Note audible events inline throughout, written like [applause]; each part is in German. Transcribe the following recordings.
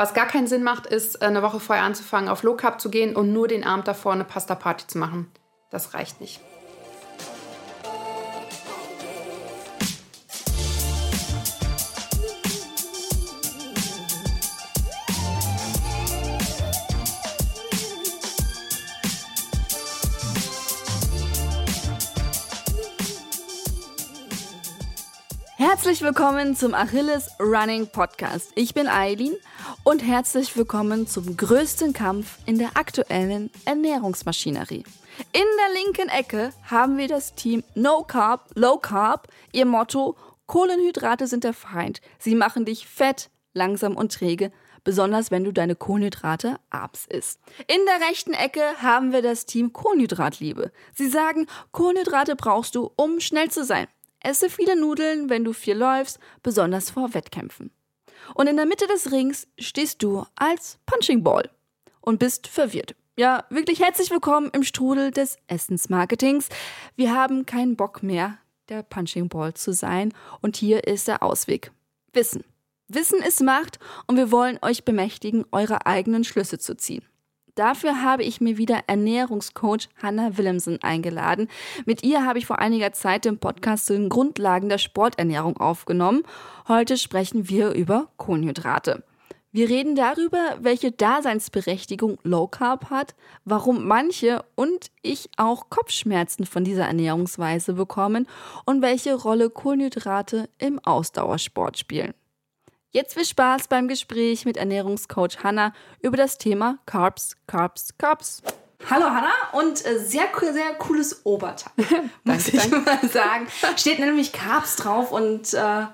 Was gar keinen Sinn macht, ist, eine Woche vorher anzufangen, auf Low Carb zu gehen und nur den Abend davor eine Pasta Party zu machen. Das reicht nicht. Herzlich willkommen zum Achilles Running Podcast. Ich bin Eileen und herzlich willkommen zum größten Kampf in der aktuellen Ernährungsmaschinerie. In der linken Ecke haben wir das Team No Carb, Low Carb. Ihr Motto: Kohlenhydrate sind der Feind. Sie machen dich fett, langsam und träge besonders wenn du deine Kohlenhydrate abends isst. In der rechten Ecke haben wir das Team Kohlenhydratliebe. Sie sagen, Kohlenhydrate brauchst du, um schnell zu sein. Esse viele Nudeln, wenn du viel läufst, besonders vor Wettkämpfen. Und in der Mitte des Rings stehst du als Punching Ball und bist verwirrt. Ja, wirklich herzlich willkommen im Strudel des Essensmarketings. Wir haben keinen Bock mehr, der Punching Ball zu sein. Und hier ist der Ausweg. Wissen. Wissen ist Macht und wir wollen euch bemächtigen, eure eigenen Schlüsse zu ziehen. Dafür habe ich mir wieder Ernährungscoach Hannah Willemsen eingeladen. Mit ihr habe ich vor einiger Zeit den Podcast zu den Grundlagen der Sporternährung aufgenommen. Heute sprechen wir über Kohlenhydrate. Wir reden darüber, welche Daseinsberechtigung Low Carb hat, warum manche und ich auch Kopfschmerzen von dieser Ernährungsweise bekommen und welche Rolle Kohlenhydrate im Ausdauersport spielen. Jetzt viel Spaß beim Gespräch mit Ernährungscoach Hanna über das Thema Carbs, Carbs, Carbs. Hallo Hanna und äh, sehr, sehr cooles Oberteil, [laughs] muss ich mal sagen. [laughs] Steht nämlich Carbs drauf und äh,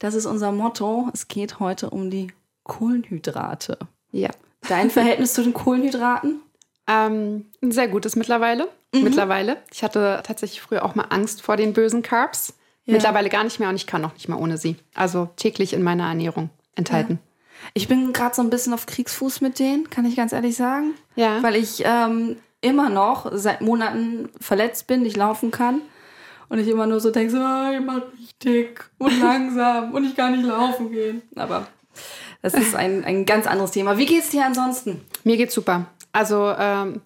das ist unser Motto. Es geht heute um die Kohlenhydrate. Ja. Dein [laughs] Verhältnis zu den Kohlenhydraten? Ähm, ein sehr gutes mittlerweile. Mhm. Mittlerweile. Ich hatte tatsächlich früher auch mal Angst vor den bösen Carbs. Ja. Mittlerweile gar nicht mehr und ich kann auch nicht mehr ohne sie. Also täglich in meiner Ernährung enthalten. Ja. Ich bin gerade so ein bisschen auf Kriegsfuß mit denen, kann ich ganz ehrlich sagen. Ja. Weil ich ähm, immer noch seit Monaten verletzt bin, nicht laufen kann. Und ich immer nur so denke, so, oh, ich mach mich dick und [laughs] langsam und ich kann nicht laufen gehen. Aber das ist ein, ein ganz anderes Thema. Wie geht's dir ansonsten? Mir geht's super. Also, ähm,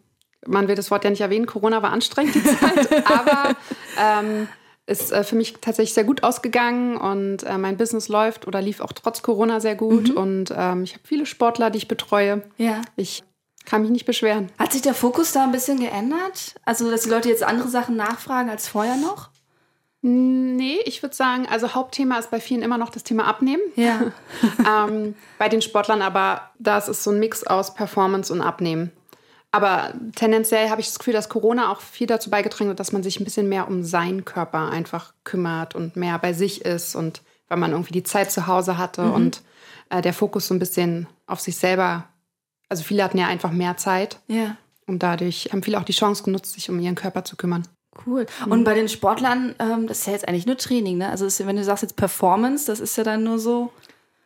man will das Wort ja nicht erwähnen, Corona war anstrengend die [laughs] Zeit, aber ähm, ist äh, für mich tatsächlich sehr gut ausgegangen und äh, mein Business läuft oder lief auch trotz Corona sehr gut. Mhm. Und ähm, ich habe viele Sportler, die ich betreue. Ja. Ich kann mich nicht beschweren. Hat sich der Fokus da ein bisschen geändert? Also, dass die Leute jetzt andere Sachen nachfragen als vorher noch? Nee, ich würde sagen, also Hauptthema ist bei vielen immer noch das Thema Abnehmen. Ja. [laughs] ähm, bei den Sportlern aber, das ist so ein Mix aus Performance und Abnehmen. Aber tendenziell habe ich das Gefühl, dass Corona auch viel dazu beigetragen hat, dass man sich ein bisschen mehr um seinen Körper einfach kümmert und mehr bei sich ist und weil man irgendwie die Zeit zu Hause hatte mhm. und äh, der Fokus so ein bisschen auf sich selber. Also viele hatten ja einfach mehr Zeit. Ja. Und dadurch haben viele auch die Chance genutzt, sich um ihren Körper zu kümmern. Cool. Mhm. Und bei den Sportlern, ähm, das ist ja jetzt eigentlich nur Training, ne? Also ist, wenn du sagst jetzt Performance, das ist ja dann nur so.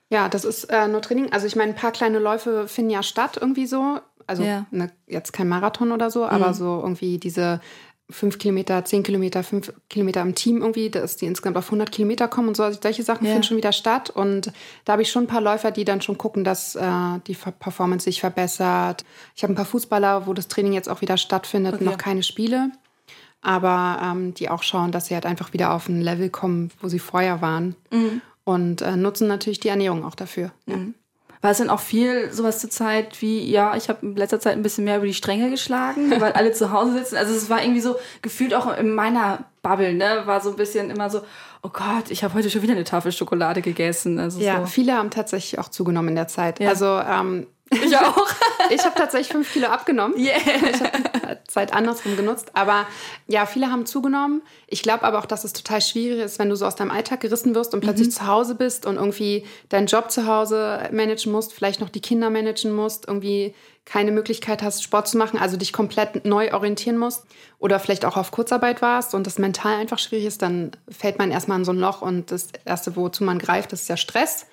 Ja, das ist äh, nur Training. Also ich meine, ein paar kleine Läufe finden ja statt irgendwie so. Also ja. ne, jetzt kein Marathon oder so, aber mhm. so irgendwie diese fünf Kilometer, zehn Kilometer, fünf Kilometer im Team irgendwie, dass die insgesamt auf 100 Kilometer kommen und so. Also solche Sachen ja. finden schon wieder statt. Und da habe ich schon ein paar Läufer, die dann schon gucken, dass äh, die Performance sich verbessert. Ich habe ein paar Fußballer, wo das Training jetzt auch wieder stattfindet, okay. noch keine Spiele. Aber ähm, die auch schauen, dass sie halt einfach wieder auf ein Level kommen, wo sie vorher waren. Mhm. Und äh, nutzen natürlich die Ernährung auch dafür. Mhm. War es denn auch viel sowas zur Zeit wie, ja, ich habe in letzter Zeit ein bisschen mehr über die Stränge geschlagen, [laughs] weil alle zu Hause sitzen. Also es war irgendwie so gefühlt auch in meiner Bubble, ne, war so ein bisschen immer so, oh Gott, ich habe heute schon wieder eine Tafel Schokolade gegessen. Also ja, so. viele haben tatsächlich auch zugenommen in der Zeit. Ja. Also ähm, ich auch. [laughs] ich habe tatsächlich fünf Kilo abgenommen. Yeah. Ich habe Zeit andersrum genutzt. Aber ja, viele haben zugenommen. Ich glaube aber auch, dass es total schwierig ist, wenn du so aus deinem Alltag gerissen wirst und plötzlich mhm. zu Hause bist und irgendwie deinen Job zu Hause managen musst, vielleicht noch die Kinder managen musst, irgendwie keine Möglichkeit hast, Sport zu machen, also dich komplett neu orientieren musst oder vielleicht auch auf Kurzarbeit warst und das mental einfach schwierig ist, dann fällt man erstmal in so ein Loch und das Erste, wozu man greift, das ist ja Stress.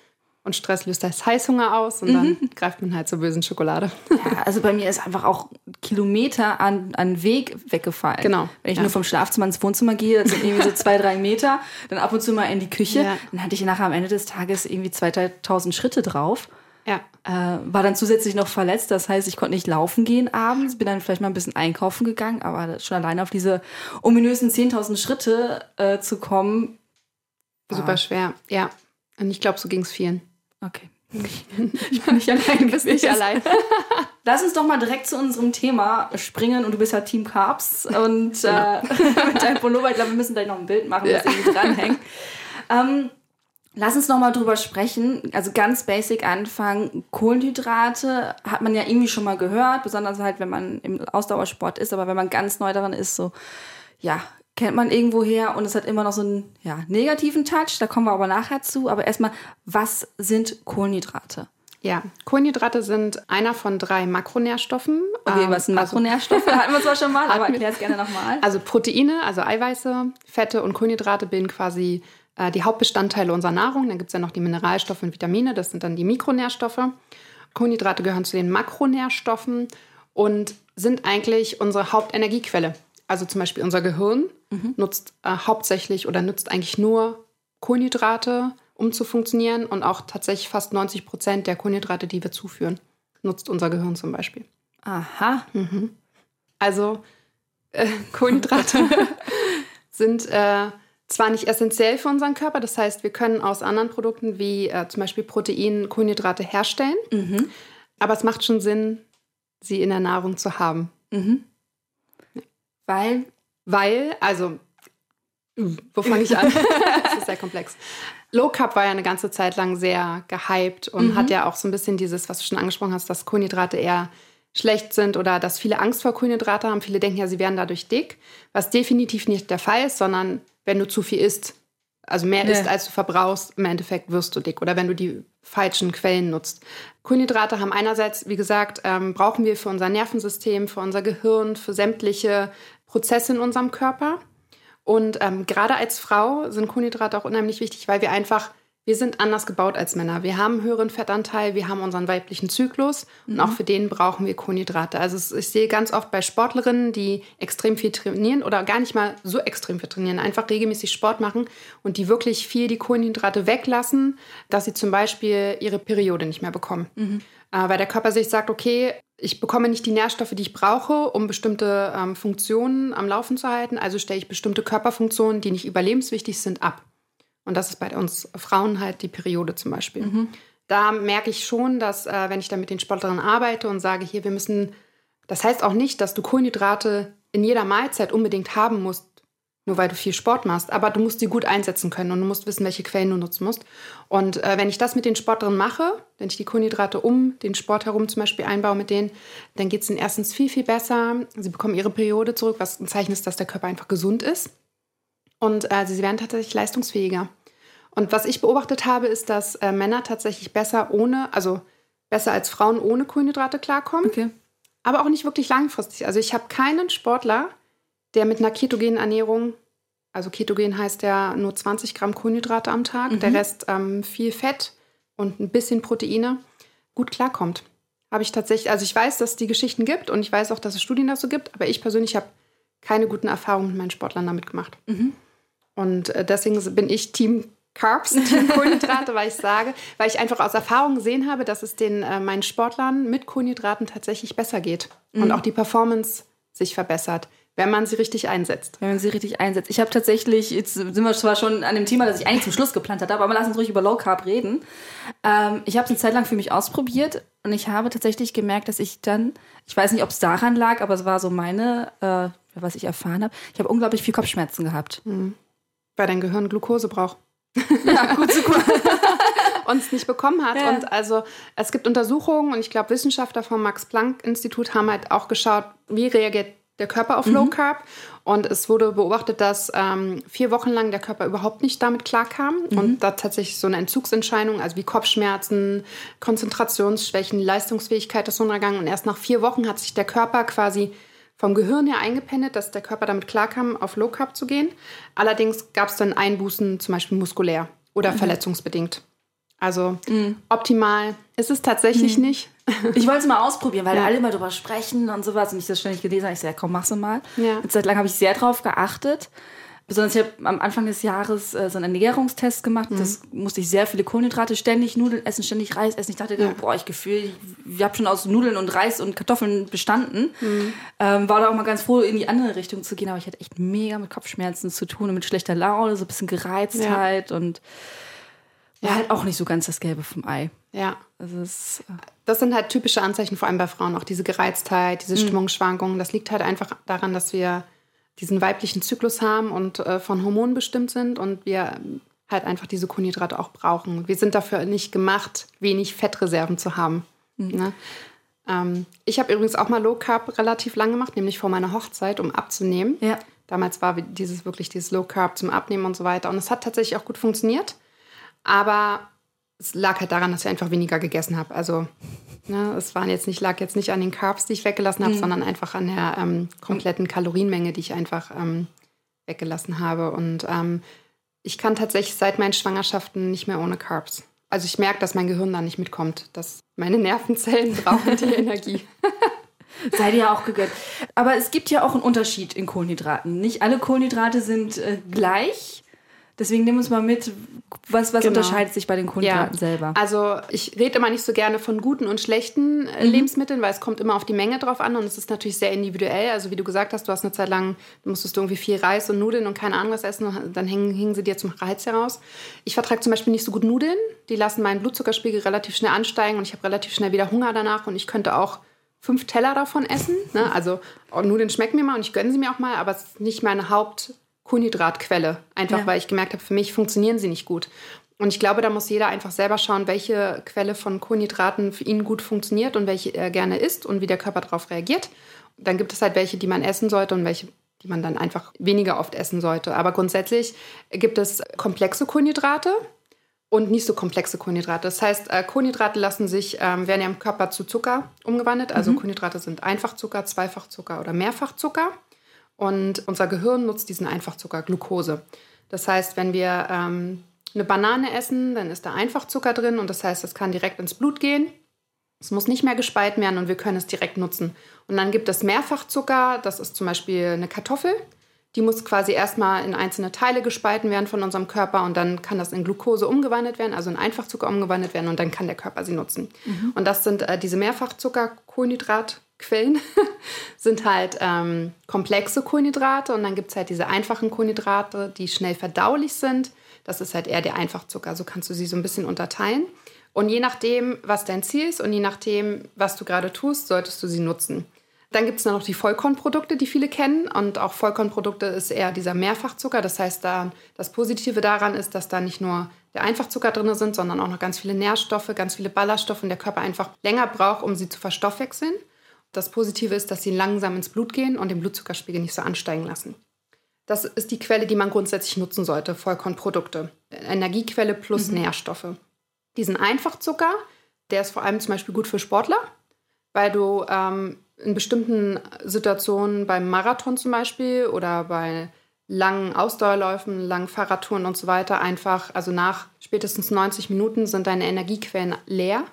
Und Stress löst das Heißhunger aus und dann mhm. greift man halt zur bösen Schokolade. Ja, also bei mir ist einfach auch Kilometer an, an Weg weggefallen. Genau. Wenn ich ja. nur vom Schlafzimmer ins Wohnzimmer gehe, das sind irgendwie so zwei, drei Meter, dann ab und zu mal in die Küche, ja. dann hatte ich nachher am Ende des Tages irgendwie 2000 Schritte drauf. Ja. Äh, war dann zusätzlich noch verletzt, das heißt, ich konnte nicht laufen gehen abends, bin dann vielleicht mal ein bisschen einkaufen gegangen, aber schon alleine auf diese ominösen 10.000 Schritte äh, zu kommen. Super schwer, ja. Und ich glaube, so ging es vielen. Okay. Ich bin nicht allein. Du bist nicht allein. [laughs] Lass uns doch mal direkt zu unserem Thema springen und du bist ja Team Carbs und äh, [laughs] mit deinem Pullover, ich glaube, wir müssen gleich noch ein Bild machen, was Ja. irgendwie dranhängt. Ähm, lass uns noch mal drüber sprechen. Also ganz basic anfangen. Kohlenhydrate hat man ja irgendwie schon mal gehört, besonders halt, wenn man im Ausdauersport ist, aber wenn man ganz neu daran ist, so, ja, kennt man irgendwo her und es hat immer noch so einen ja, negativen Touch, da kommen wir aber nachher zu. Aber erstmal, was sind Kohlenhydrate? Ja, Kohlenhydrate sind einer von drei Makronährstoffen. Okay, Ähm, was sind also- Makronährstoffe? [laughs] Hatten wir zwar schon mal, aber erklär es gerne nochmal. Also Proteine, also Eiweiße, Fette und Kohlenhydrate bilden quasi äh, die Hauptbestandteile unserer Nahrung. Dann gibt es ja noch die Mineralstoffe und Vitamine, das sind dann die Mikronährstoffe. Kohlenhydrate gehören zu den Makronährstoffen und sind eigentlich unsere Hauptenergiequelle. Also zum Beispiel unser Gehirn nutzt äh, hauptsächlich oder nutzt eigentlich nur Kohlenhydrate, um zu funktionieren und auch tatsächlich fast 90 Prozent der Kohlenhydrate, die wir zuführen, nutzt unser Gehirn zum Beispiel. Aha. Also äh, [laughs] Kohlenhydrate [laughs] sind äh, zwar nicht essentiell für unseren Körper, das heißt, wir können aus anderen Produkten wie äh, zum Beispiel Protein Kohlenhydrate herstellen, aber es macht schon Sinn, sie in der Nahrung zu haben. Weil, Weil, also, wo fange ich an? [laughs] das ist sehr komplex. Low Carb war ja eine ganze Zeit lang sehr gehypt und hat ja auch so ein bisschen dieses, was du schon angesprochen hast, dass Kohlenhydrate eher schlecht sind oder dass viele Angst vor Kohlenhydrate haben. Viele denken ja, sie werden dadurch dick, was definitiv nicht der Fall ist, sondern wenn du zu viel isst, also mehr Ja. isst, als du verbrauchst, im Endeffekt wirst du dick oder wenn du die falschen Quellen nutzt. Kohlenhydrate haben einerseits, wie gesagt, ähm, brauchen wir für unser Nervensystem, für unser Gehirn, für sämtliche Prozesse in unserem Körper. Und ähm, gerade als Frau sind Kohlenhydrate auch unheimlich wichtig, weil wir einfach, wir sind anders gebaut als Männer. Wir haben einen höheren Fettanteil, wir haben unseren weiblichen Zyklus und auch für den brauchen wir Kohlenhydrate. Also ich sehe ganz oft bei Sportlerinnen, die extrem viel trainieren oder gar nicht mal so extrem viel trainieren, einfach regelmäßig Sport machen und die wirklich viel die Kohlenhydrate weglassen, dass sie zum Beispiel ihre Periode nicht mehr bekommen. Äh, weil der Körper sich sagt, okay, ich bekomme nicht die Nährstoffe, die ich brauche, um bestimmte ähm, Funktionen am Laufen zu halten. Also stelle ich bestimmte Körperfunktionen, die nicht überlebenswichtig sind, ab. Und das ist bei uns Frauen halt die Periode zum Beispiel. Da merke ich schon, dass äh, wenn ich dann mit den Sportlerinnen arbeite und sage, hier, wir müssen, das heißt auch nicht, dass du Kohlenhydrate in jeder Mahlzeit unbedingt haben musst, nur weil du viel Sport machst. Aber du musst sie gut einsetzen können und du musst wissen, welche Quellen du nutzen musst. Und äh, wenn ich das mit den Sportlerinnen mache, wenn ich die Kohlenhydrate um den Sport herum zum Beispiel einbaue mit denen, dann geht es ihnen erstens viel, viel besser. Sie bekommen ihre Periode zurück, was ein Zeichen ist, dass der Körper einfach gesund ist. Und äh, sie werden tatsächlich leistungsfähiger. Und was ich beobachtet habe, ist, dass äh, Männer tatsächlich besser ohne, also besser als Frauen ohne Kohlenhydrate klarkommen okay. aber auch nicht wirklich langfristig. Also ich habe keinen Sportler, der mit einer ketogenen Ernährung, also ketogen heißt ja nur 20 Gramm Kohlenhydrate am Tag, der Rest ähm, viel Fett und ein bisschen Proteine, gut klarkommt. Habe ich tatsächlich, also ich weiß, dass es die Geschichten gibt und ich weiß auch, dass es Studien dazu gibt, aber ich persönlich habe keine guten Erfahrungen mit meinen Sportlern damit gemacht. Und äh, deswegen bin ich Team Carbs, Team [laughs] Kohlenhydrate, weil ich sage, weil ich einfach aus Erfahrung gesehen habe, dass es den äh, meinen Sportlern mit Kohlenhydraten tatsächlich besser geht und auch die Performance sich verbessert, wenn man sie richtig einsetzt. Wenn man sie richtig einsetzt. Ich habe tatsächlich, jetzt sind wir zwar schon an dem Thema, das ich eigentlich zum Schluss geplant hatte, aber lass uns ruhig über Low Carb reden. Ähm, ich habe es eine Zeit lang für mich ausprobiert und ich habe tatsächlich gemerkt, dass ich dann, ich weiß nicht, ob es daran lag, aber es war so meine, äh, was ich erfahren habe, ich habe unglaublich viel Kopfschmerzen gehabt. Weil dein Gehirn Glucose braucht. Ja, gut zu [laughs] und es nicht bekommen hat. Ja. Und also es gibt Untersuchungen und ich glaube, Wissenschaftler vom Max-Planck-Institut haben halt auch geschaut, wie reagiert der Körper auf Low Carb. Und es wurde beobachtet, dass ähm, vier Wochen lang der Körper überhaupt nicht damit klarkam und da tatsächlich so eine Entzugserscheinung, also wie Kopfschmerzen, Konzentrationsschwächen, Leistungsfähigkeit ist runtergegangen. Und erst nach vier Wochen hat sich der Körper quasi vom Gehirn her eingependelt, dass der Körper damit klarkam, auf Low Carb zu gehen. Allerdings gab es dann Einbußen, zum Beispiel muskulär oder verletzungsbedingt. Also optimal ist es tatsächlich nicht. [laughs] Ich wollte es mal ausprobieren, weil Ja. alle immer drüber sprechen und sowas und ich das ständig gelesen habe. Ich so, ja, komm, mach's mal. Ja. Eine Zeit lang habe ich sehr drauf geachtet. Besonders ich habe am Anfang des Jahres äh, so einen Ernährungstest gemacht. Mhm. Das musste ich sehr viele Kohlenhydrate, ständig Nudeln essen, ständig Reis essen. Ich dachte, ja. boah, ich gefühle, ich habe schon aus Nudeln und Reis und Kartoffeln bestanden. Mhm. Ähm, war da auch mal ganz froh, in die andere Richtung zu gehen. Aber ich hatte echt mega mit Kopfschmerzen zu tun und mit schlechter Laune, so ein bisschen Gereiztheit ja. und war halt auch nicht so ganz das Gelbe vom Ei. Ja. Also es, äh das sind halt typische Anzeichen, vor allem bei Frauen, auch diese Gereiztheit, diese mhm. Stimmungsschwankungen. Das liegt halt einfach daran, dass wir diesen weiblichen Zyklus haben und äh, von Hormonen bestimmt sind und wir halt einfach diese Kohlenhydrate auch brauchen. Wir sind dafür nicht gemacht, wenig Fettreserven zu haben. Mhm. Ne? Ähm, ich habe übrigens auch mal Low Carb relativ lang gemacht, nämlich vor meiner Hochzeit, um abzunehmen. Ja. Damals war dieses wirklich dieses Low Carb zum Abnehmen und so weiter. Und es hat tatsächlich auch gut funktioniert. Aber es lag halt daran, dass ich einfach weniger gegessen habe. Also ne, es waren jetzt nicht, lag jetzt nicht an den Carbs, die ich weggelassen habe, mhm. sondern einfach an der ähm, kompletten Kalorienmenge, die ich einfach ähm, weggelassen habe. Und ähm, ich kann tatsächlich seit meinen Schwangerschaften nicht mehr ohne Carbs. Also ich merke, dass mein Gehirn da nicht mitkommt, dass meine Nervenzellen [laughs] brauchen die Energie. [laughs] Sei dir auch gegönnt. Aber es gibt ja auch einen Unterschied in Kohlenhydraten. Nicht alle Kohlenhydrate sind äh, gleich. Deswegen nimm uns mal mit, was, was genau. unterscheidet sich bei den Kohlenhydraten ja. selber? Also ich rede immer nicht so gerne von guten und schlechten äh, mhm. Lebensmitteln, weil es kommt immer auf die Menge drauf an und es ist natürlich sehr individuell. Also wie du gesagt hast, du hast eine Zeit lang, musstest du irgendwie viel Reis und Nudeln und keine Ahnung was essen und dann hängen, hingen sie dir zum Reiz heraus. Ich vertrage zum Beispiel nicht so gut Nudeln. Die lassen meinen Blutzuckerspiegel relativ schnell ansteigen und ich habe relativ schnell wieder Hunger danach und ich könnte auch fünf Teller davon essen. Ne? Also Nudeln schmecken mir mal und ich gönne sie mir auch mal, aber es ist nicht meine Haupt- Kohlenhydratquelle. Einfach ja. weil ich gemerkt habe, für mich funktionieren sie nicht gut. Und ich glaube, da muss jeder einfach selber schauen, welche Quelle von Kohlenhydraten für ihn gut funktioniert und welche er gerne isst und wie der Körper darauf reagiert. Dann gibt es halt welche, die man essen sollte und welche, die man dann einfach weniger oft essen sollte. Aber grundsätzlich gibt es komplexe Kohlenhydrate und nicht so komplexe Kohlenhydrate. Das heißt, äh, Kohlenhydrate lassen sich, ähm, werden ja im Körper zu Zucker umgewandelt. Also mhm. Kohlenhydrate sind Einfachzucker, Zweifachzucker oder Mehrfachzucker. Und unser Gehirn nutzt diesen Einfachzucker Glucose. Das heißt, wenn wir ähm, eine Banane essen, dann ist da Einfachzucker drin und das heißt, es kann direkt ins Blut gehen. Es muss nicht mehr gespalten werden und wir können es direkt nutzen. Und dann gibt es Mehrfachzucker, das ist zum Beispiel eine Kartoffel. Die muss quasi erstmal in einzelne Teile gespalten werden von unserem Körper und dann kann das in Glucose umgewandelt werden, also in Einfachzucker umgewandelt werden und dann kann der Körper sie nutzen. Mhm. Und das sind äh, diese Mehrfachzucker, Kohlenhydrat, Quellen [laughs] sind halt ähm, komplexe Kohlenhydrate und dann gibt es halt diese einfachen Kohlenhydrate, die schnell verdaulich sind. Das ist halt eher der Einfachzucker. So kannst du sie so ein bisschen unterteilen. Und je nachdem, was dein Ziel ist und je nachdem, was du gerade tust, solltest du sie nutzen. Dann gibt es noch die Vollkornprodukte, die viele kennen. Und auch Vollkornprodukte ist eher dieser Mehrfachzucker. Das heißt, da, das Positive daran ist, dass da nicht nur der Einfachzucker drin sind, sondern auch noch ganz viele Nährstoffe, ganz viele Ballaststoffe und der Körper einfach länger braucht, um sie zu verstoffwechseln. Das Positive ist, dass sie langsam ins Blut gehen und den Blutzuckerspiegel nicht so ansteigen lassen. Das ist die Quelle, die man grundsätzlich nutzen sollte, Vollkornprodukte. Energiequelle plus mhm. Nährstoffe. Diesen Einfachzucker, der ist vor allem zum Beispiel gut für Sportler, weil du ähm, in bestimmten Situationen beim Marathon zum Beispiel oder bei langen Ausdauerläufen, langen Fahrradtouren und so weiter einfach, also nach spätestens 90 Minuten sind deine Energiequellen leer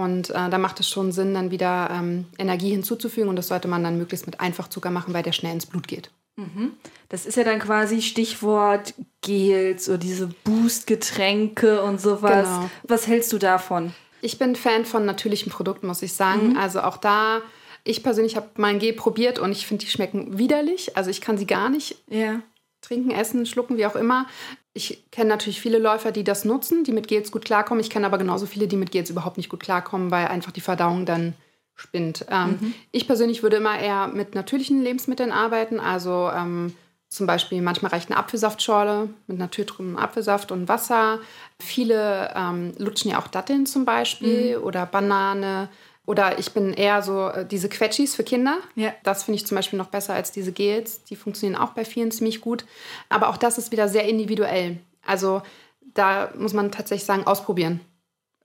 und äh, da macht es schon Sinn, dann wieder ähm, Energie hinzuzufügen. Und das sollte man dann möglichst mit Einfachzucker machen, weil der schnell ins Blut geht. Mhm. Das ist ja dann quasi Stichwort Gels oder diese Boost-Getränke und sowas. Genau. Was hältst du davon? Ich bin Fan von natürlichen Produkten, muss ich sagen. Mhm. Also auch da, ich persönlich habe mein Gel probiert und ich finde, die schmecken widerlich. Also ich kann sie gar nicht ja. trinken, essen, schlucken, wie auch immer. Ich kenne natürlich viele Läufer, die das nutzen, die mit Gels gut klarkommen. Ich kenne aber genauso viele, die mit Gels überhaupt nicht gut klarkommen, weil einfach die Verdauung dann spinnt. Ähm, mhm. Ich persönlich würde immer eher mit natürlichen Lebensmitteln arbeiten. Also ähm, zum Beispiel manchmal reicht eine Apfelsaftschorle mit natürlichem Apfelsaft und Wasser. Viele ähm, lutschen ja auch Datteln zum Beispiel mhm. oder Banane. Oder ich bin eher so äh, diese Quetschis für Kinder. Ja. Das finde ich zum Beispiel noch besser als diese Gels. Die funktionieren auch bei vielen ziemlich gut. Aber auch das ist wieder sehr individuell. Also da muss man tatsächlich sagen, ausprobieren.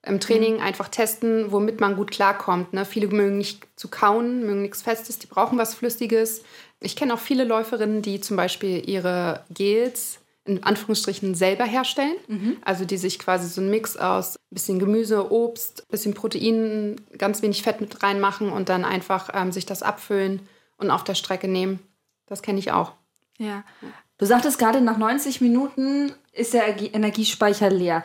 Im Training mhm. einfach testen, womit man gut klarkommt. Ne? Viele mögen nicht zu kauen, mögen nichts Festes, die brauchen was Flüssiges. Ich kenne auch viele Läuferinnen, die zum Beispiel ihre Gels in Anführungsstrichen selber herstellen. Mhm. Also die sich quasi so einen Mix aus bisschen Gemüse, Obst, bisschen Protein, ganz wenig Fett mit reinmachen und dann einfach ähm, sich das abfüllen und auf der Strecke nehmen. Das kenne ich auch. Ja. Du sagtest gerade, nach 90 Minuten ist der Energiespeicher leer.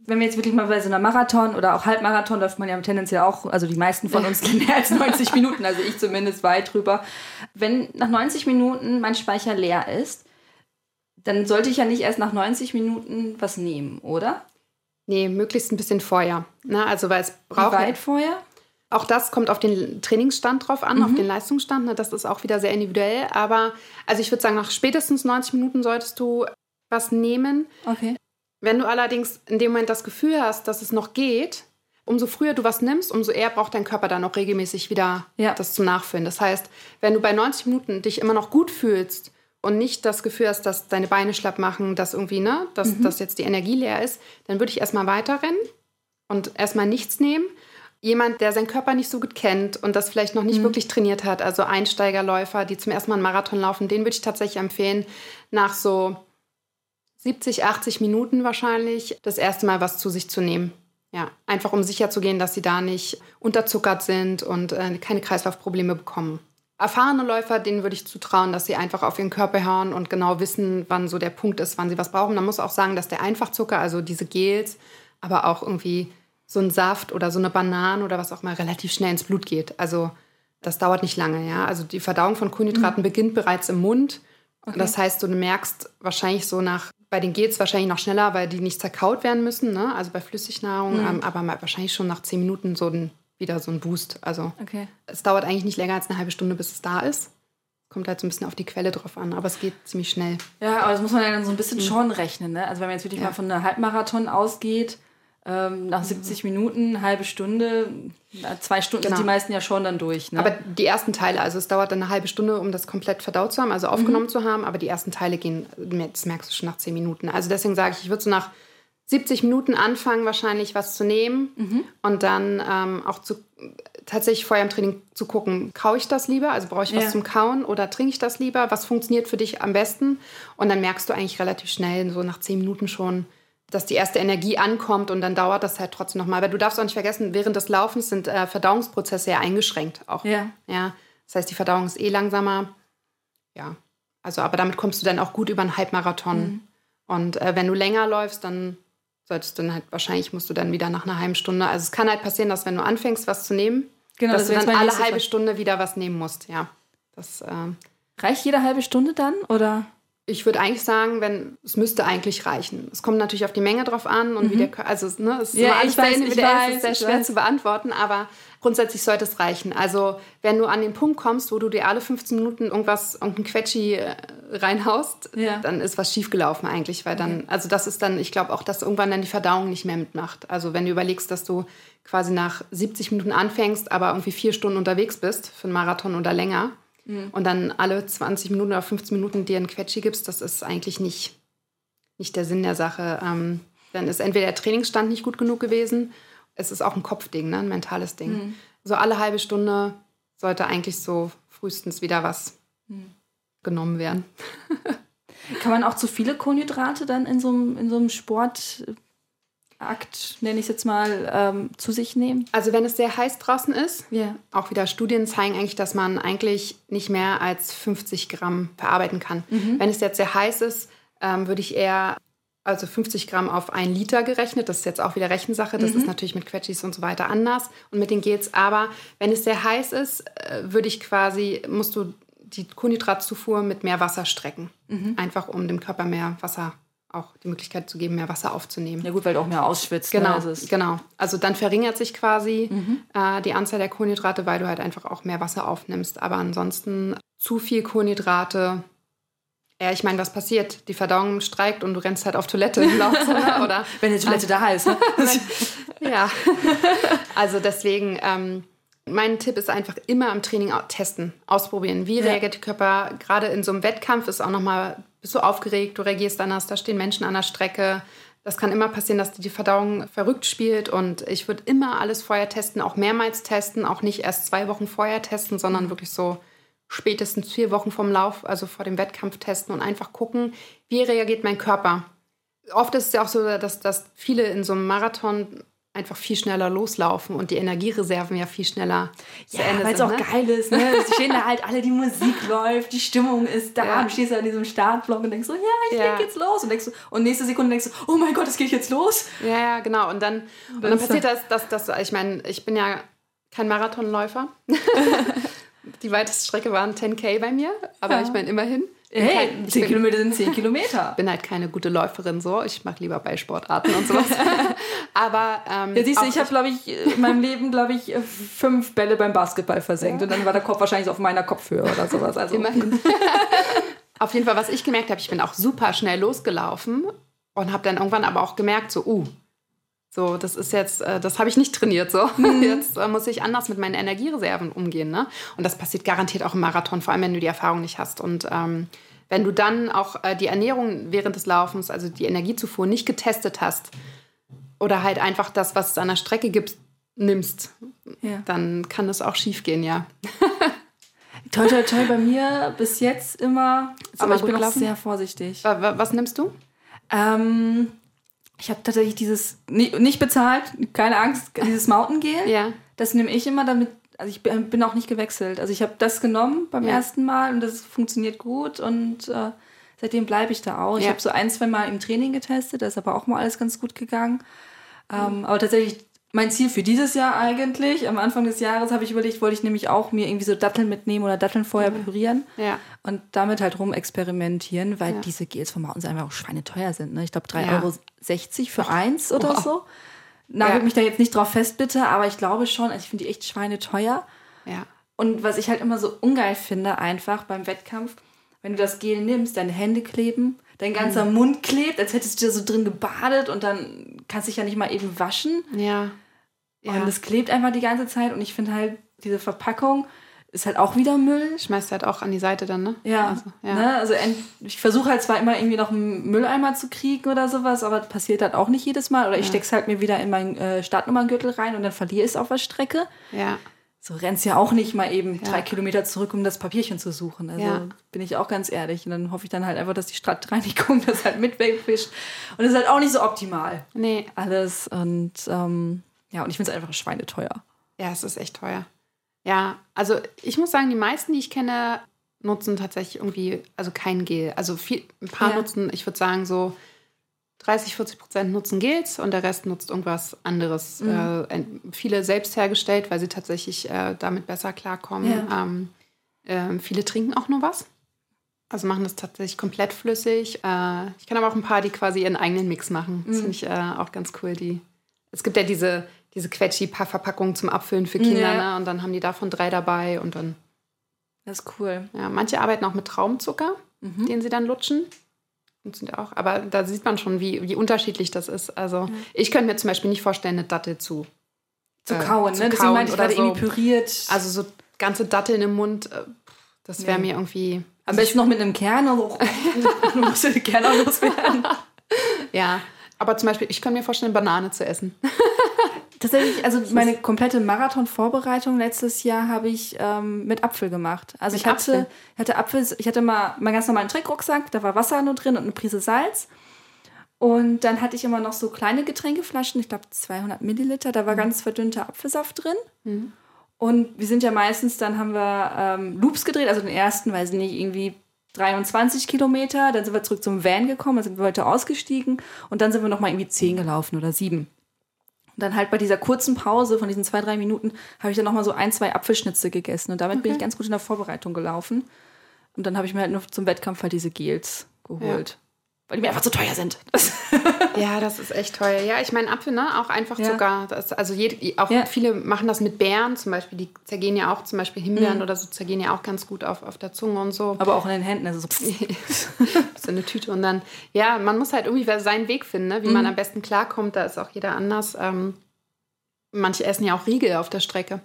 Wenn wir jetzt wirklich mal bei so einer Marathon oder auch Halbmarathon läuft man ja tendenziell auch, also die meisten von [laughs] uns gehen mehr als 90 Minuten, also ich zumindest weit drüber. Wenn nach 90 Minuten mein Speicher leer ist, dann sollte ich ja nicht erst nach 90 Minuten was nehmen, oder? Nee, möglichst ein bisschen vorher. Ne? also weil es braucht. Wie weit vorher? Auch das kommt auf den Trainingsstand drauf an, mhm. auf den Leistungsstand. Ne? Das ist auch wieder sehr individuell. Aber also ich würde sagen, nach spätestens 90 Minuten solltest du was nehmen. Okay. Wenn du allerdings in dem Moment das Gefühl hast, dass es noch geht, umso früher du was nimmst, umso eher braucht dein Körper dann auch regelmäßig wieder ja. das zum Nachfüllen. Das heißt, wenn du bei 90 Minuten dich immer noch gut fühlst und nicht das Gefühl hast, dass deine Beine schlapp machen, dass irgendwie, ne, dass, mhm. dass jetzt die Energie leer ist, dann würde ich erstmal weiterrennen und erstmal nichts nehmen jemand, der seinen Körper nicht so gut kennt und das vielleicht noch nicht mhm. wirklich trainiert hat, also Einsteigerläufer, die zum ersten Mal einen Marathon laufen, den würde ich tatsächlich empfehlen, nach so 70, 80 Minuten wahrscheinlich das erste Mal was zu sich zu nehmen. Ja, einfach um sicher zu gehen, dass sie da nicht unterzuckert sind und äh, keine Kreislaufprobleme bekommen. Erfahrene Läufer, denen würde ich zutrauen, dass sie einfach auf ihren Körper hören und genau wissen, wann so der Punkt ist, wann sie was brauchen. Man muss auch sagen, dass der Einfachzucker, also diese Gels, aber auch irgendwie so ein Saft oder so eine Banane oder was auch mal relativ schnell ins Blut geht. Also das dauert nicht lange, ja. Also die Verdauung von Kohlenhydraten mhm. beginnt bereits im Mund. Okay. Das heißt, du merkst wahrscheinlich so nach, bei den geht's wahrscheinlich noch schneller, weil die nicht zerkaut werden müssen, ne? Also bei Flüssignahrung, mhm. ähm, aber wahrscheinlich schon nach zehn Minuten so ein, wieder so ein Boost. Also okay. es dauert eigentlich nicht länger als eine halbe Stunde, bis es da ist. Kommt halt so ein bisschen auf die Quelle drauf an, aber es geht ziemlich schnell. Ja, aber das muss man ja dann so ein bisschen mhm. schon rechnen, ne? Also wenn man jetzt wirklich ja. mal von einer Halbmarathon ausgeht, ähm, nach 70 Minuten, halbe Stunde, zwei Stunden genau. sind die meisten ja schon dann durch. Ne? Aber die ersten Teile, also es dauert dann eine halbe Stunde, um das komplett verdaut zu haben, also aufgenommen mhm. zu haben, aber die ersten Teile gehen, das merkst du schon nach 10 Minuten. Also deswegen sage ich, ich würde so nach 70 Minuten anfangen, wahrscheinlich was zu nehmen mhm. und dann ähm, auch zu, tatsächlich vorher im Training zu gucken, kaue ich das lieber, also brauche ich was ja. zum Kauen oder trinke ich das lieber, was funktioniert für dich am besten und dann merkst du eigentlich relativ schnell, so nach 10 Minuten schon, dass die erste Energie ankommt und dann dauert das halt trotzdem nochmal. Aber du darfst auch nicht vergessen, während des Laufens sind äh, Verdauungsprozesse ja eingeschränkt auch. Ja. ja. Das heißt, die Verdauung ist eh langsamer. Ja. Also, aber damit kommst du dann auch gut über einen Halbmarathon. Mhm. Und äh, wenn du länger läufst, dann solltest du dann halt, wahrscheinlich musst du dann wieder nach einer halben Stunde. Also es kann halt passieren, dass wenn du anfängst, was zu nehmen, genau, dass das du dann alle halbe Stunde wieder was nehmen musst. Ja. Das, äh, Reicht jede halbe Stunde dann? Oder? ich würde eigentlich sagen, wenn es müsste eigentlich reichen. Es kommt natürlich auf die Menge drauf an und mhm. wie der also ne, es ist ja, alles weiß, sehr, weiß, ist sehr schwer weiß. zu beantworten, aber grundsätzlich sollte es reichen. Also wenn du an den Punkt kommst, wo du dir alle 15 Minuten irgendwas irgendein Quetschi äh, reinhaust, ja. dann ist was schiefgelaufen eigentlich, weil dann also das ist dann, ich glaube auch, dass irgendwann dann die Verdauung nicht mehr mitmacht. Also wenn du überlegst, dass du quasi nach 70 Minuten anfängst, aber irgendwie vier Stunden unterwegs bist für einen Marathon oder länger mhm. und dann alle 20 Minuten oder 15 Minuten dir einen Quetschi gibst, das ist eigentlich nicht, nicht der Sinn der Sache. Ähm, dann ist entweder der Trainingsstand nicht gut genug gewesen, es ist auch ein Kopfding, ne? ein mentales Ding. Mhm. So alle halbe Stunde sollte eigentlich so frühestens wieder was mhm. genommen werden. [laughs] Kann man auch zu viele Kohlenhydrate dann in so einem, in so einem Sport Akt, nenne ich es jetzt mal, ähm, zu sich nehmen? Also wenn es sehr heiß draußen ist, yeah. auch wieder Studien zeigen eigentlich, dass man eigentlich nicht mehr als 50 Gramm verarbeiten kann. Mhm. Wenn es jetzt sehr heiß ist, ähm, würde ich eher also 50 Gramm auf ein Liter gerechnet. Das ist jetzt auch wieder Rechensache. Das mhm. ist natürlich mit Quetschis und so weiter anders und mit den Gels. Aber wenn es sehr heiß ist, äh, würde ich quasi, musst du die Kohlenhydratzufuhr mit mehr Wasser strecken. Mhm. Einfach um dem Körper mehr Wasser auch die Möglichkeit zu geben, mehr Wasser aufzunehmen. Ja gut, weil du auch mehr ausschwitzt. Ne? Genau, ne? also genau. Also dann verringert sich quasi mhm. äh, die Anzahl der Kohlenhydrate, weil du halt einfach auch mehr Wasser aufnimmst. Aber ansonsten zu viel Kohlenhydrate. Ja, ich meine, was passiert? Die Verdauung streikt und du rennst halt auf Toilette. Ne? [laughs] oder? Wenn die Toilette da ist. Ne? [laughs] ja. [laughs] also deswegen, ähm, mein Tipp ist einfach immer im Training testen, ausprobieren. Wie ja. reagiert der Körper? Gerade in so einem Wettkampf ist auch nochmal bist du aufgeregt, du reagierst anders, da stehen Menschen an der Strecke. Das kann immer passieren, dass die Verdauung verrückt spielt und ich würde immer alles vorher testen, auch mehrmals testen, auch nicht erst zwei Wochen vorher testen, sondern mhm. wirklich so spätestens vier Wochen vom Lauf, also vor dem Wettkampf testen und einfach gucken, wie reagiert mein Körper. Oft ist es ja auch so, dass, dass viele in so einem Marathon einfach viel schneller loslaufen und die Energiereserven ja viel schneller ja, weil es auch ne? geil ist. Ne? Sie stehen da halt alle, die Musik läuft, die Stimmung ist da. Ja. Du stehst da in diesem Startblock und denkst so, ja, ich ja. leg jetzt los. Und, denkst so, und nächste Sekunde denkst du, oh mein Gott, es geht jetzt los. Ja, ja, genau. Und dann, und dann passiert das, dass, dass, ich meine, ich bin ja kein Marathonläufer. [laughs] die weiteste Strecke waren 10K bei mir, aber ja. ich meine immerhin. Hey, kein, 10 bin, Kilometer sind 10 Kilometer. [laughs] bin halt keine gute Läuferin so. Ich mache lieber Ballsportarten und sowas. [laughs] Aber ähm, ja, siehst du, ich habe, glaube ich, in meinem Leben, glaube ich, fünf Bälle beim Basketball versenkt. Ja. Und dann war der Kopf wahrscheinlich so auf meiner Kopfhöhe oder sowas. Also. Immerhin. [laughs] auf jeden Fall, was ich gemerkt habe, ich bin auch super schnell losgelaufen und habe dann irgendwann aber auch gemerkt, so, uh, so, das ist jetzt, äh, das habe ich nicht trainiert. So, [laughs] mhm. jetzt äh, muss ich anders mit meinen Energiereserven umgehen. Ne? Und das passiert garantiert auch im Marathon, vor allem wenn du die Erfahrung nicht hast. Und ähm, wenn du dann auch äh, die Ernährung während des Laufens, also die Energiezufuhr, nicht getestet hast oder halt einfach das, was es an der Strecke gibt, nimmst, ja. dann kann das auch schief gehen, ja. toll, toll, toll. Bei mir bis jetzt immer, aber ich bin auch sehr vorsichtig. Was nimmst du? Ähm, ich habe tatsächlich dieses, nicht bezahlt, keine Angst, dieses [laughs] Mountain Gel. Ja. Das nehme ich immer, damit, also ich bin auch nicht gewechselt. Also ich habe das genommen beim ja. ersten Mal und das funktioniert gut und äh, seitdem bleibe ich da auch. Ja. Ich habe so ein, zwei Mal im Training getestet, da ist aber auch mal alles ganz gut gegangen. Ähm, aber tatsächlich mein Ziel für dieses Jahr eigentlich. Am Anfang des Jahres habe ich überlegt, wollte ich nämlich auch mir irgendwie so Datteln mitnehmen oder Datteln vorher mhm. pürieren ja. und damit halt rumexperimentieren, weil ja. diese Gels von Mountains einfach auch schweineteuer sind. Ne? Ich glaube 3,60 ja. Euro für eins oder wow. so. Nagelt ja. mich da jetzt nicht drauf fest, bitte, aber ich glaube schon, also ich finde die echt schweineteuer. Ja. Und was ich halt immer so ungeil finde, einfach beim Wettkampf, wenn du das Gel nimmst, deine Hände kleben, dein ganzer mhm. Mund klebt, als hättest du da so drin gebadet und dann kannst du dich ja nicht mal eben waschen. Ja. Ja. Und es klebt einfach die ganze Zeit und ich finde halt, diese Verpackung ist halt auch wieder Müll. Schmeißt halt auch an die Seite dann, ne? Ja. Also, ja. Ne? also ich versuche halt zwar immer irgendwie noch einen Mülleimer zu kriegen oder sowas, aber das passiert halt auch nicht jedes Mal. Oder ich ja. steck's halt mir wieder in meinen äh, Startnummerngürtel rein und dann verliere ich es auf der Strecke. Ja so rennst ja auch nicht mal eben ja. drei Kilometer zurück, um das Papierchen zu suchen. Also ja. bin ich auch ganz ehrlich. Und dann hoffe ich dann halt einfach, dass die Stadtreinigung [laughs] das halt mit wegfischt. Und das ist halt auch nicht so optimal. Nee. Alles. Und ähm, ja, und ich finde es einfach schweineteuer. Ja, es ist echt teuer. Ja, also ich muss sagen, die meisten, die ich kenne, nutzen tatsächlich irgendwie, also kein Gel. Also viel, ein paar ja. nutzen, ich würde sagen, so 30, 40 Prozent nutzen Gels und der Rest nutzt irgendwas anderes. Mhm. Äh, viele selbst hergestellt, weil sie tatsächlich äh, damit besser klarkommen. Ja. Ähm, äh, viele trinken auch nur was. Also machen das tatsächlich komplett flüssig. Äh, ich kenne aber auch ein paar, die quasi ihren eigenen Mix machen. Das mhm. finde ich äh, auch ganz cool. Die, es gibt ja diese, diese Quetschi-Verpackungen zum Abfüllen für Kinder. Ja. Ne? Und dann haben die davon drei dabei und dann. Das ist cool. Ja, manche arbeiten auch mit Traumzucker, mhm. den sie dann lutschen funktioniert auch. Aber da sieht man schon, wie, wie unterschiedlich das ist. Also mhm. ich könnte mir zum Beispiel nicht vorstellen, eine Dattel zu, zu äh, kauen. Zu ne? Deswegen meinte ich gerade so. irgendwie püriert. Also so ganze Datteln im Mund, äh, das wäre nee. mir irgendwie... Am besten noch mit einem Kern. [laughs] Du musst den Kern auch loswerden. ja, aber zum Beispiel, ich kann mir vorstellen, Banane zu essen. Tatsächlich, also meine komplette Marathon-Vorbereitung letztes Jahr habe ich ähm, mit Apfel gemacht. Also mit ich hatte, Apfel. hatte Apfel, ich hatte mal meinen ganz normalen Trickrucksack, da war Wasser nur drin und eine Prise Salz. Und dann hatte ich immer noch so kleine Getränkeflaschen, ich glaube 200 Milliliter, da war mhm. ganz verdünnter Apfelsaft drin. Mhm. Und wir sind ja meistens, dann haben wir ähm, Loops gedreht, also den ersten, weiß ich nicht, irgendwie 23 Kilometer. Dann sind wir zurück zum Van gekommen, dann sind wir heute ausgestiegen und dann sind wir nochmal irgendwie 10 gelaufen oder 7. Und dann halt bei dieser kurzen Pause von diesen zwei, drei Minuten habe ich dann nochmal so ein, zwei Apfelschnitze gegessen. Und damit okay. bin ich ganz gut in der Vorbereitung gelaufen. Und dann habe ich mir halt nur zum Wettkampf halt diese Gels geholt. Ja weil die mir einfach zu teuer sind. [laughs] ja, das ist echt teuer. Ja, ich meine Apfel, ne? Auch einfach ja. Zucker. Das, also jede, auch ja. viele machen das mit Beeren zum Beispiel. Die zergehen ja auch zum Beispiel Himbeeren mhm. oder so zergehen ja auch ganz gut auf, auf der Zunge und so. Aber auch in den Händen. Also so, [laughs] so eine Tüte und dann, ja, man muss halt irgendwie seinen Weg finden, ne? wie mhm. man am besten klarkommt. Da ist auch jeder anders. Ähm, manche essen ja auch Riegel auf der Strecke.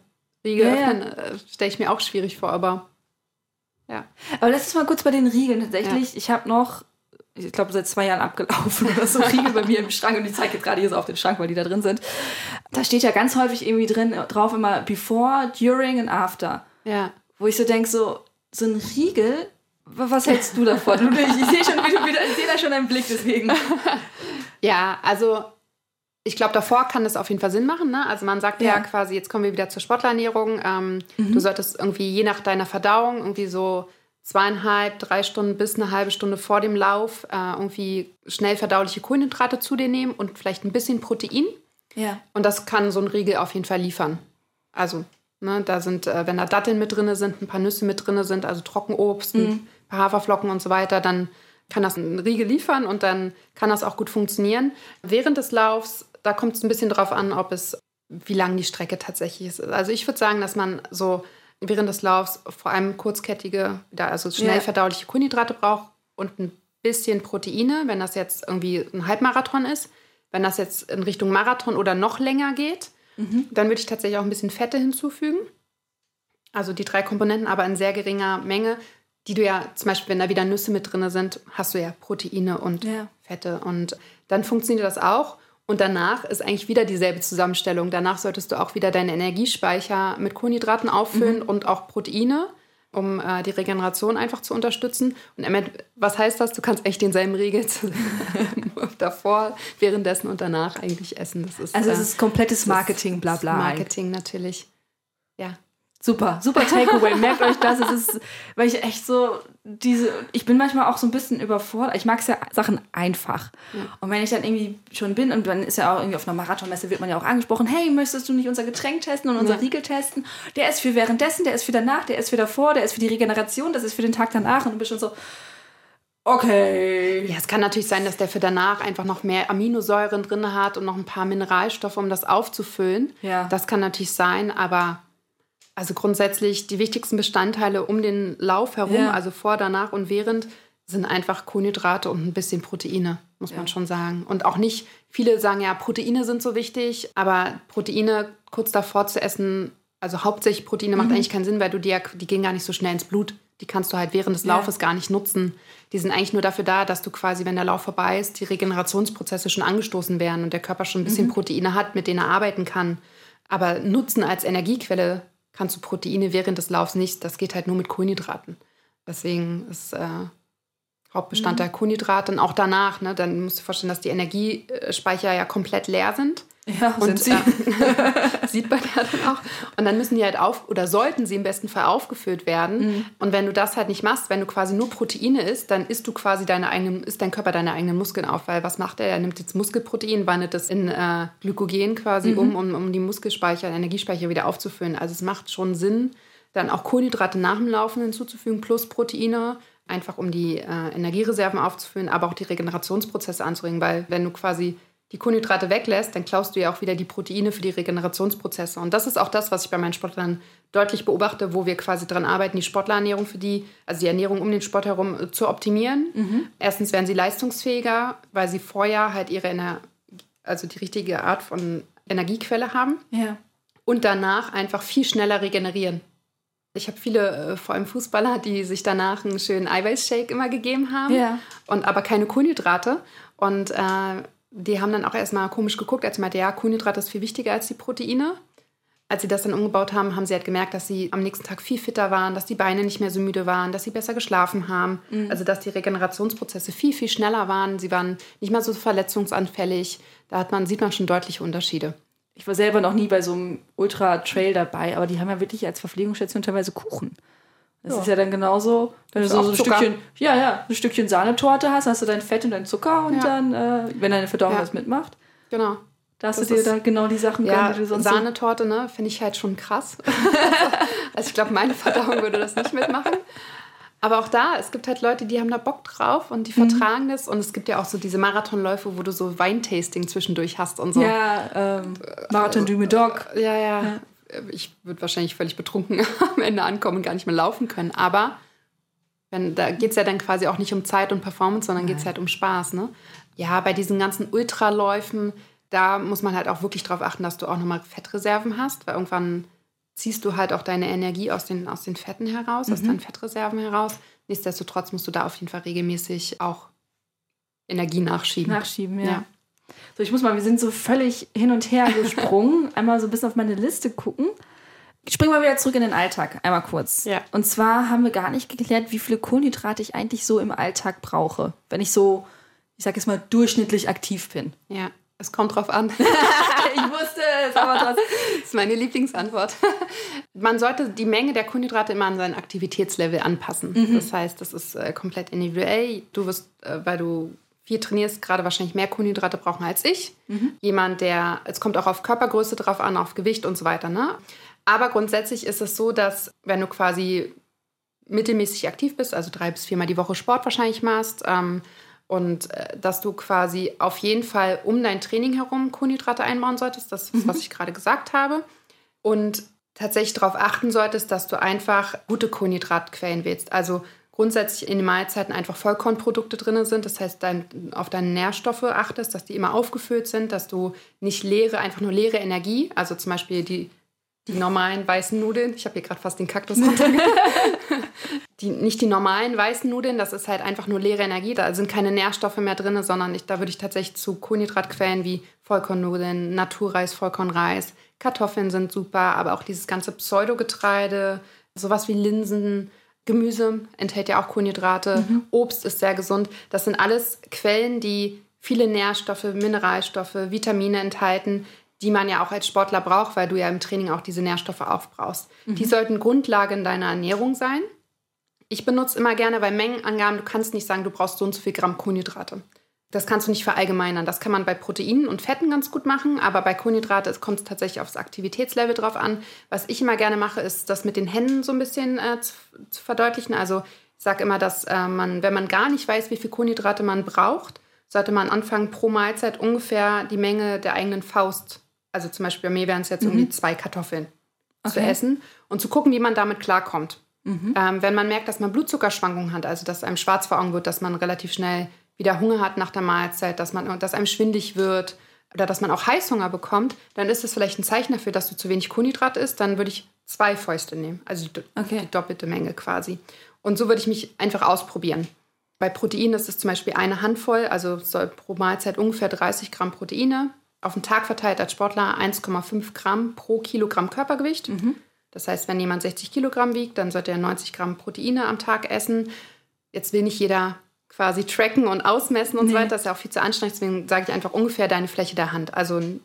Riegel ja, öffnen äh, stelle ich mir auch schwierig vor, aber ja. Aber lass uns mal kurz bei den Riegeln tatsächlich. Ich habe noch ich glaube, seit zwei Jahren abgelaufen oder so Riegel bei mir im Schrank und ich zeige jetzt gerade hier so auf den Schrank, weil die da drin sind. Da steht ja ganz häufig irgendwie drin drauf immer before, during and after. Ja. Wo ich so denke, so, so ein Riegel, was hältst du davon? ich, ich sehe schon, wieder, ich sehe da schon einen Blick, deswegen. [laughs] Ja, also ich glaube, davor kann das auf jeden Fall Sinn machen. Ne? Also man sagt ja. ja quasi, jetzt kommen wir wieder zur Sportlerernährung. Ähm, mhm. Du solltest irgendwie je nach deiner Verdauung irgendwie so zweieinhalb, drei Stunden bis eine halbe Stunde vor dem Lauf äh, irgendwie schnell verdauliche Kohlenhydrate zu dir nehmen und vielleicht ein bisschen Protein. Ja. Und das kann so ein Riegel auf jeden Fall liefern. Also, ne, da sind, äh, wenn da Datteln mit drin sind, ein paar Nüsse mit drin sind, also Trockenobst, mhm. ein paar Haferflocken und so weiter, dann kann das ein Riegel liefern und dann kann das auch gut funktionieren. Während des Laufs, da kommt es ein bisschen drauf an, ob es, wie lang die Strecke tatsächlich ist. Also ich würde sagen, dass man so während des Laufs vor allem kurzkettige, also schnell verdauliche Kohlenhydrate braucht und ein bisschen Proteine, wenn das jetzt irgendwie ein Halbmarathon ist. Wenn das jetzt in Richtung Marathon oder noch länger geht, mhm. dann würde ich tatsächlich auch ein bisschen Fette hinzufügen. Also die drei Komponenten, aber in sehr geringer Menge, die du ja zum Beispiel, wenn da wieder Nüsse mit drin sind, hast du ja Proteine und ja. Fette. Und dann funktioniert das auch. Und danach ist eigentlich wieder dieselbe Zusammenstellung. Danach solltest du auch wieder deine Energiespeicher mit Kohlenhydraten auffüllen mhm. und auch Proteine, um äh, die Regeneration einfach zu unterstützen. Und was heißt das? Du kannst echt denselben Regel [laughs] davor, währenddessen und danach eigentlich essen. Das ist, also es äh, ist komplettes Marketing, bla bla. Marketing natürlich. Ja. Super, super Takeaway. [laughs] Merkt euch das. Es ist, weil ich echt so diese, ich bin manchmal auch so ein bisschen überfordert. Ich mag es ja Sachen einfach. Ja. Und wenn ich dann irgendwie schon bin und dann ist ja auch irgendwie auf einer Marathonmesse wird man ja auch angesprochen, hey, möchtest du nicht unser Getränk testen und unser ja. Riegel testen? Der ist für währenddessen, der ist für danach, der ist für davor, der ist für die Regeneration, das ist für den Tag danach und du bist schon so, Okay. Ja, es kann natürlich sein, dass der für danach einfach noch mehr Aminosäuren drin hat und noch ein paar Mineralstoffe, um das aufzufüllen. Ja. Das kann natürlich sein, aber also grundsätzlich die wichtigsten Bestandteile um den Lauf herum, ja. also vor, danach und während, sind einfach Kohlenhydrate und ein bisschen Proteine, muss ja. man schon sagen. Und auch nicht, viele sagen ja, Proteine sind so wichtig, aber Proteine kurz davor zu essen, also hauptsächlich Proteine mhm. macht eigentlich keinen Sinn, weil du die, die gehen gar nicht so schnell ins Blut. Die kannst du halt während des Laufes ja. gar nicht nutzen. Die sind eigentlich nur dafür da, dass du quasi, wenn der Lauf vorbei ist, die Regenerationsprozesse schon angestoßen werden und der Körper schon ein bisschen mhm. Proteine hat, mit denen er arbeiten kann. Aber Nutzen als Energiequelle kannst du Proteine während des Laufs nicht. Das geht halt nur mit Kohlenhydraten. Deswegen ist äh, Hauptbestandteil mhm. Kohlenhydrate und auch danach. Ne, dann musst du dir vorstellen, dass die Energiespeicher ja komplett leer sind. Ja, und, sind sie. Äh, [laughs] sieht man ja dann auch. Und dann müssen die halt auf, oder sollten sie im besten Fall aufgefüllt werden. Mhm. Und wenn du das halt nicht machst, wenn du quasi nur Proteine isst, dann isst du quasi deine eigenen, isst dein Körper deine eigenen Muskeln auf. Weil was macht er? Er nimmt jetzt Muskelprotein, wandelt das in äh, Glykogen quasi mhm. um, um, um die Muskelspeicher, Energiespeicher wieder aufzufüllen. Also es macht schon Sinn, dann auch Kohlenhydrate nach dem Laufen hinzuzufügen, plus Proteine einfach um die äh, Energiereserven aufzufüllen, aber auch die Regenerationsprozesse anzuregen, weil wenn du quasi die Kohlenhydrate weglässt, dann klaust du ja auch wieder die Proteine für die Regenerationsprozesse. Und das ist auch das, was ich bei meinen Sportlern deutlich beobachte, wo wir quasi daran arbeiten, die Sportlerernährung für die, also die Ernährung um den Sport herum äh, zu optimieren. Mhm. Erstens werden sie leistungsfähiger, weil sie vorher halt ihre Ener also die richtige Art von Energiequelle haben. Ja. Und danach einfach viel schneller regenerieren. Ich habe viele, äh, vor allem Fußballer, die sich danach einen schönen Eiweißshake immer gegeben haben, ja. und aber keine Kohlenhydrate. Und äh, die haben dann auch erstmal komisch geguckt, als sie meinte, ja, Kohlenhydrate ist viel wichtiger als die Proteine. Als sie das dann umgebaut haben, haben sie halt gemerkt, dass sie am nächsten Tag viel fitter waren, dass die Beine nicht mehr so müde waren, dass sie besser geschlafen haben. Mhm. Also dass die Regenerationsprozesse viel, viel schneller waren. Sie waren nicht mehr so verletzungsanfällig. Da hat man, sieht man schon deutliche Unterschiede. Ich war selber noch nie bei so einem Ultra-Trail dabei, aber die haben ja wirklich als Verpflegungsstation teilweise Kuchen. Das ja. ist ja dann genauso, wenn du so, so ein Stückchen, ja, ja, ein Stückchen Sahnetorte hast, hast du dein Fett und dein Zucker und ja. dann, äh, wenn deine Verdauung ja. das mitmacht. Genau. Da hast das du dir da genau die Sachen ja, gönnen, die du sonst Sahnetorte, ne, finde ich halt schon krass. [laughs] also ich glaube, meine Verdauung würde das nicht mitmachen. Aber auch da, es gibt halt Leute, die haben da Bock drauf und die mhm. vertragen das. Und es gibt ja auch so diese Marathonläufe, wo du so Weintasting zwischendurch hast und so. Ja, ähm, Marathon du Dog. Ja, ja, ja ich würde wahrscheinlich völlig betrunken [laughs] am Ende ankommen und gar nicht mehr laufen können. Aber wenn, da geht es ja dann quasi auch nicht um Zeit und Performance, sondern geht es halt um Spaß. Ne? Ja, bei diesen ganzen Ultraläufen, da muss man halt auch wirklich darauf achten, dass du auch nochmal Fettreserven hast, weil irgendwann ziehst du halt auch deine Energie aus den, aus den Fetten heraus, mhm. aus deinen Fettreserven heraus. Nichtsdestotrotz musst du da auf jeden Fall regelmäßig auch Energie nachschieben. Nachschieben, ja. ja. So, ich muss mal, wir sind so völlig hin und her [laughs] gesprungen. Einmal so ein bisschen auf meine Liste gucken. Springen wir wieder zurück in den Alltag, einmal kurz. Ja. Und zwar haben wir gar nicht geklärt, wie viele Kohlenhydrate ich eigentlich so im Alltag brauche, wenn ich so, ich sag jetzt mal, durchschnittlich aktiv bin. Ja, Es kommt drauf an. [laughs] ich wusste es, aber das ist meine Lieblingsantwort. Man sollte die Menge der Kohlenhydrate immer an sein Aktivitätslevel anpassen. Mhm. Das heißt, das ist äh, komplett individuell. Du wirst, äh, weil du viel trainierst, gerade wahrscheinlich mehr Kohlenhydrate brauchen als ich. Mhm. Jemand, der, es kommt auch auf Körpergröße drauf an, auf Gewicht und so weiter. Ne? Aber grundsätzlich ist es so, dass wenn du quasi mittelmäßig aktiv bist, also drei bis viermal die Woche Sport wahrscheinlich machst, ähm, und äh, dass du quasi auf jeden Fall um dein Training herum Kohlenhydrate einbauen solltest. Das ist, mhm. was ich gerade gesagt habe. Und tatsächlich darauf achten solltest, dass du einfach gute Kohlenhydratquellen wählst. Also grundsätzlich in den Mahlzeiten einfach Vollkornprodukte drin sind. Das heißt, dein, auf deine Nährstoffe achtest, dass die immer aufgefüllt sind, dass du nicht leere, einfach nur leere Energie, also zum Beispiel die die normalen weißen Nudeln. Ich habe hier gerade fast den Kaktus [laughs] die, Nicht die normalen weißen Nudeln, das ist halt einfach nur leere Energie. Da sind keine Nährstoffe mehr drin, sondern ich, da würde ich tatsächlich zu Kohlenhydratquellen wie Vollkornnudeln, Naturreis, Vollkornreis, Kartoffeln sind super, aber auch dieses ganze Pseudogetreide, sowas wie Linsen, Gemüse enthält ja auch Kohlenhydrate, mhm. Obst ist sehr gesund. Das sind alles Quellen, die viele Nährstoffe, Mineralstoffe, Vitamine enthalten, die man ja auch als Sportler braucht, weil du ja im Training auch diese Nährstoffe aufbrauchst. Mhm. Die sollten Grundlage in deiner Ernährung sein. Ich benutze immer gerne bei Mengenangaben, du kannst nicht sagen, du brauchst so und so viel Gramm Kohlenhydrate. Das kannst du nicht verallgemeinern. Das kann man bei Proteinen und Fetten ganz gut machen, aber bei Kohlenhydrate kommt es tatsächlich aufs Aktivitätslevel drauf an. Was ich immer gerne mache, ist das mit den Händen so ein bisschen äh, zu, zu, verdeutlichen. Also ich sage immer, dass äh, man, wenn man gar nicht weiß, wie viel Kohlenhydrate man braucht, sollte man anfangen, pro Mahlzeit ungefähr die Menge der eigenen Faust also zum Beispiel bei mir wären es jetzt mhm. irgendwie zwei Kartoffeln okay. zu essen und zu gucken, wie man damit klarkommt. Mhm. Ähm, wenn man merkt, dass man Blutzuckerschwankungen hat, also dass einem schwarz vor Augen wird, dass man relativ schnell wieder Hunger hat nach der Mahlzeit, dass, man, dass einem schwindig wird oder dass man auch Heißhunger bekommt, dann ist das vielleicht ein Zeichen dafür, dass du zu wenig Kohlenhydrat isst. Dann würde ich zwei Fäuste nehmen, also die, okay. die doppelte Menge quasi. Und so würde ich mich einfach ausprobieren. Bei Proteinen ist es zum Beispiel eine Handvoll, also soll pro Mahlzeit ungefähr 30 Gramm Proteine auf den Tag verteilt als Sportler 1,5 Gramm pro Kilogramm Körpergewicht. Mhm. Das heißt, wenn jemand 60 Kilogramm wiegt, dann sollte er 90 Gramm Proteine am Tag essen. Jetzt will nicht jeder quasi tracken und ausmessen und nee. so weiter. Das ist ja auch viel zu anstrengend. Deswegen sage ich einfach ungefähr deine Fläche der Hand. Also ein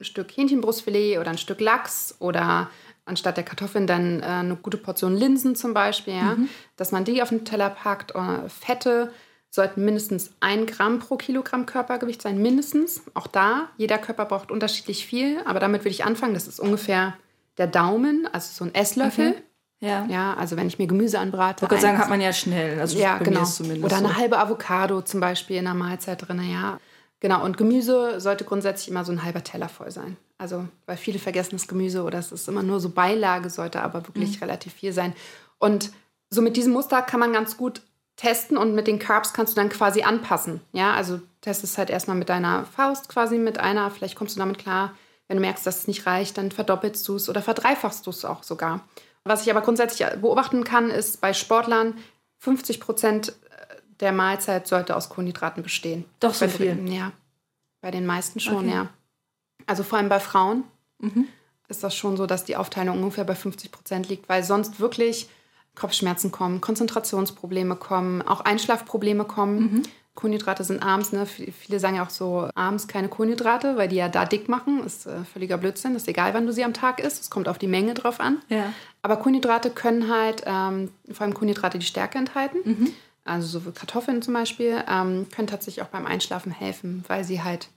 Stück Hähnchenbrustfilet oder ein Stück Lachs oder anstatt der Kartoffeln dann äh, eine gute Portion Linsen zum Beispiel. Ja? Mhm. Dass man die auf den Teller packt. Oder Fette sollten mindestens ein Gramm pro Kilogramm Körpergewicht sein, mindestens. Auch da, jeder Körper braucht unterschiedlich viel, aber damit würde ich anfangen. Das ist ungefähr der Daumen, also so ein Esslöffel. Okay. Ja. ja, also wenn ich mir Gemüse anbrate. Ich würde sagen, hat man ja schnell. Also ja, genau. Oder eine halbe Avocado zum Beispiel in der Mahlzeit drin. Ja, genau. Und Gemüse sollte grundsätzlich immer so ein halber Teller voll sein. Also, weil viele vergessen das Gemüse oder es ist immer nur so Beilage, sollte aber wirklich mhm. relativ viel sein. Und so mit diesem Muster kann man ganz gut testen und mit den Carbs kannst du dann quasi anpassen. Ja, also testest halt erstmal mit deiner Faust quasi mit einer, vielleicht kommst du damit klar. Wenn du merkst, dass es nicht reicht, dann verdoppelst du es oder verdreifachst du es auch sogar. Was ich aber grundsätzlich beobachten kann, ist bei Sportlern 50 Prozent der Mahlzeit sollte aus Kohlenhydraten bestehen. Doch so bei, viel? Ja, bei den meisten schon, okay. ja. Also vor allem bei Frauen mhm. ist das schon so, dass die Aufteilung ungefähr bei 50 Prozent liegt, weil sonst wirklich Kopfschmerzen kommen, Konzentrationsprobleme kommen, auch Einschlafprobleme kommen. Mhm. Kohlenhydrate sind abends, ne? viele sagen ja auch so, abends keine Kohlenhydrate, weil die ja da dick machen. Ist äh, völliger Blödsinn. Ist egal, wann du sie am Tag isst. Es kommt auf die Menge drauf an. Ja. Aber Kohlenhydrate können halt, ähm, vor allem Kohlenhydrate, die Stärke enthalten. Mhm. Also so Kartoffeln zum Beispiel, ähm, können tatsächlich auch beim Einschlafen helfen, weil sie halt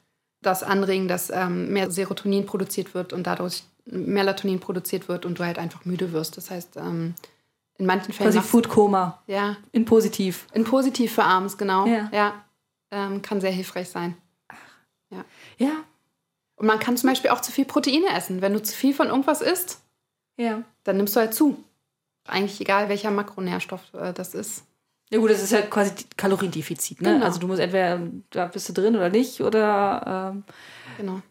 das anregen, dass ähm, mehr Serotonin produziert wird und dadurch Melatonin produziert wird und du halt einfach müde wirst. Das heißt, ähm, in manchen Fällen. Quasi Foodkoma. Ja. In positiv. In positiv für abends, genau. Ja. ja. Ähm, kann sehr hilfreich sein. Ach. Ja. Ja. Und man kann zum Beispiel auch zu viel Proteine essen. Wenn du zu viel von irgendwas isst, ja. dann nimmst du halt zu. Eigentlich egal, welcher Makronährstoff äh, das ist. Ja gut, das ist halt quasi Kaloriendefizit. Ne? Genau. Also du musst entweder, da bist du drin oder nicht. Oder ähm, genau.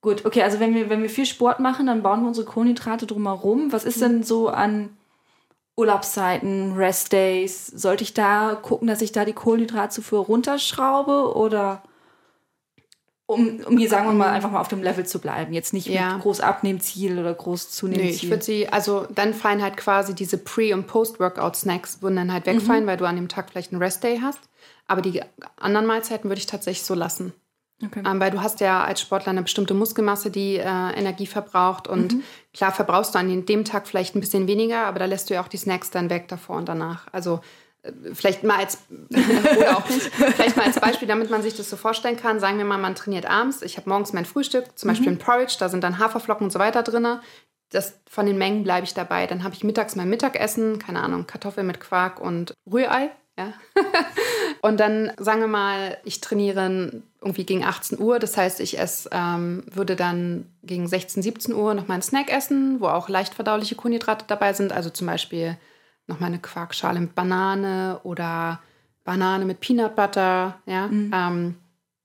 Gut, okay, also wenn wir, wenn wir viel Sport machen, dann bauen wir unsere Kohlenhydrate drumherum. Was ist mhm. denn so an Urlaubszeiten, Restdays, sollte ich da gucken, dass ich da die Kohlenhydratzufuhr runterschraube oder um, um hier, sagen wir mal, einfach mal auf dem Level zu bleiben. Jetzt nicht ja. mit groß Abnehmziel oder groß Zunehmziel. Nee, ich würde sie, also dann fallen halt quasi diese Pre- und Post-Workout-Snacks würden dann halt wegfallen, mhm. weil du an dem Tag vielleicht einen Restday hast. Aber die anderen Mahlzeiten würde ich tatsächlich so lassen. Okay. Ähm, weil du hast ja als Sportler eine bestimmte Muskelmasse, die äh, Energie verbraucht. Und mhm. klar verbrauchst du an dem Tag vielleicht ein bisschen weniger, aber da lässt du ja auch die Snacks dann weg davor und danach. Also äh, vielleicht mal als [laughs] oder auch nicht, vielleicht mal als Beispiel, damit man sich das so vorstellen kann. Sagen wir mal, man trainiert abends. Ich habe morgens mein Frühstück, zum Beispiel mhm. ein Porridge, da sind dann Haferflocken und so weiter drin. Das, von den Mengen bleibe ich dabei. Dann habe ich mittags mein Mittagessen, keine Ahnung, Kartoffeln mit Quark und Rührei. Ja. [laughs] und dann sagen wir mal, ich trainiere irgendwie gegen 18 Uhr. Das heißt, ich esse, ähm, würde dann gegen 16, 17 Uhr noch meinen Snack essen, wo auch leicht verdauliche Kohlenhydrate dabei sind. Also zum Beispiel noch meine Quarkschale mit Banane oder Banane mit Peanut Butter, ja. Mhm. Ähm,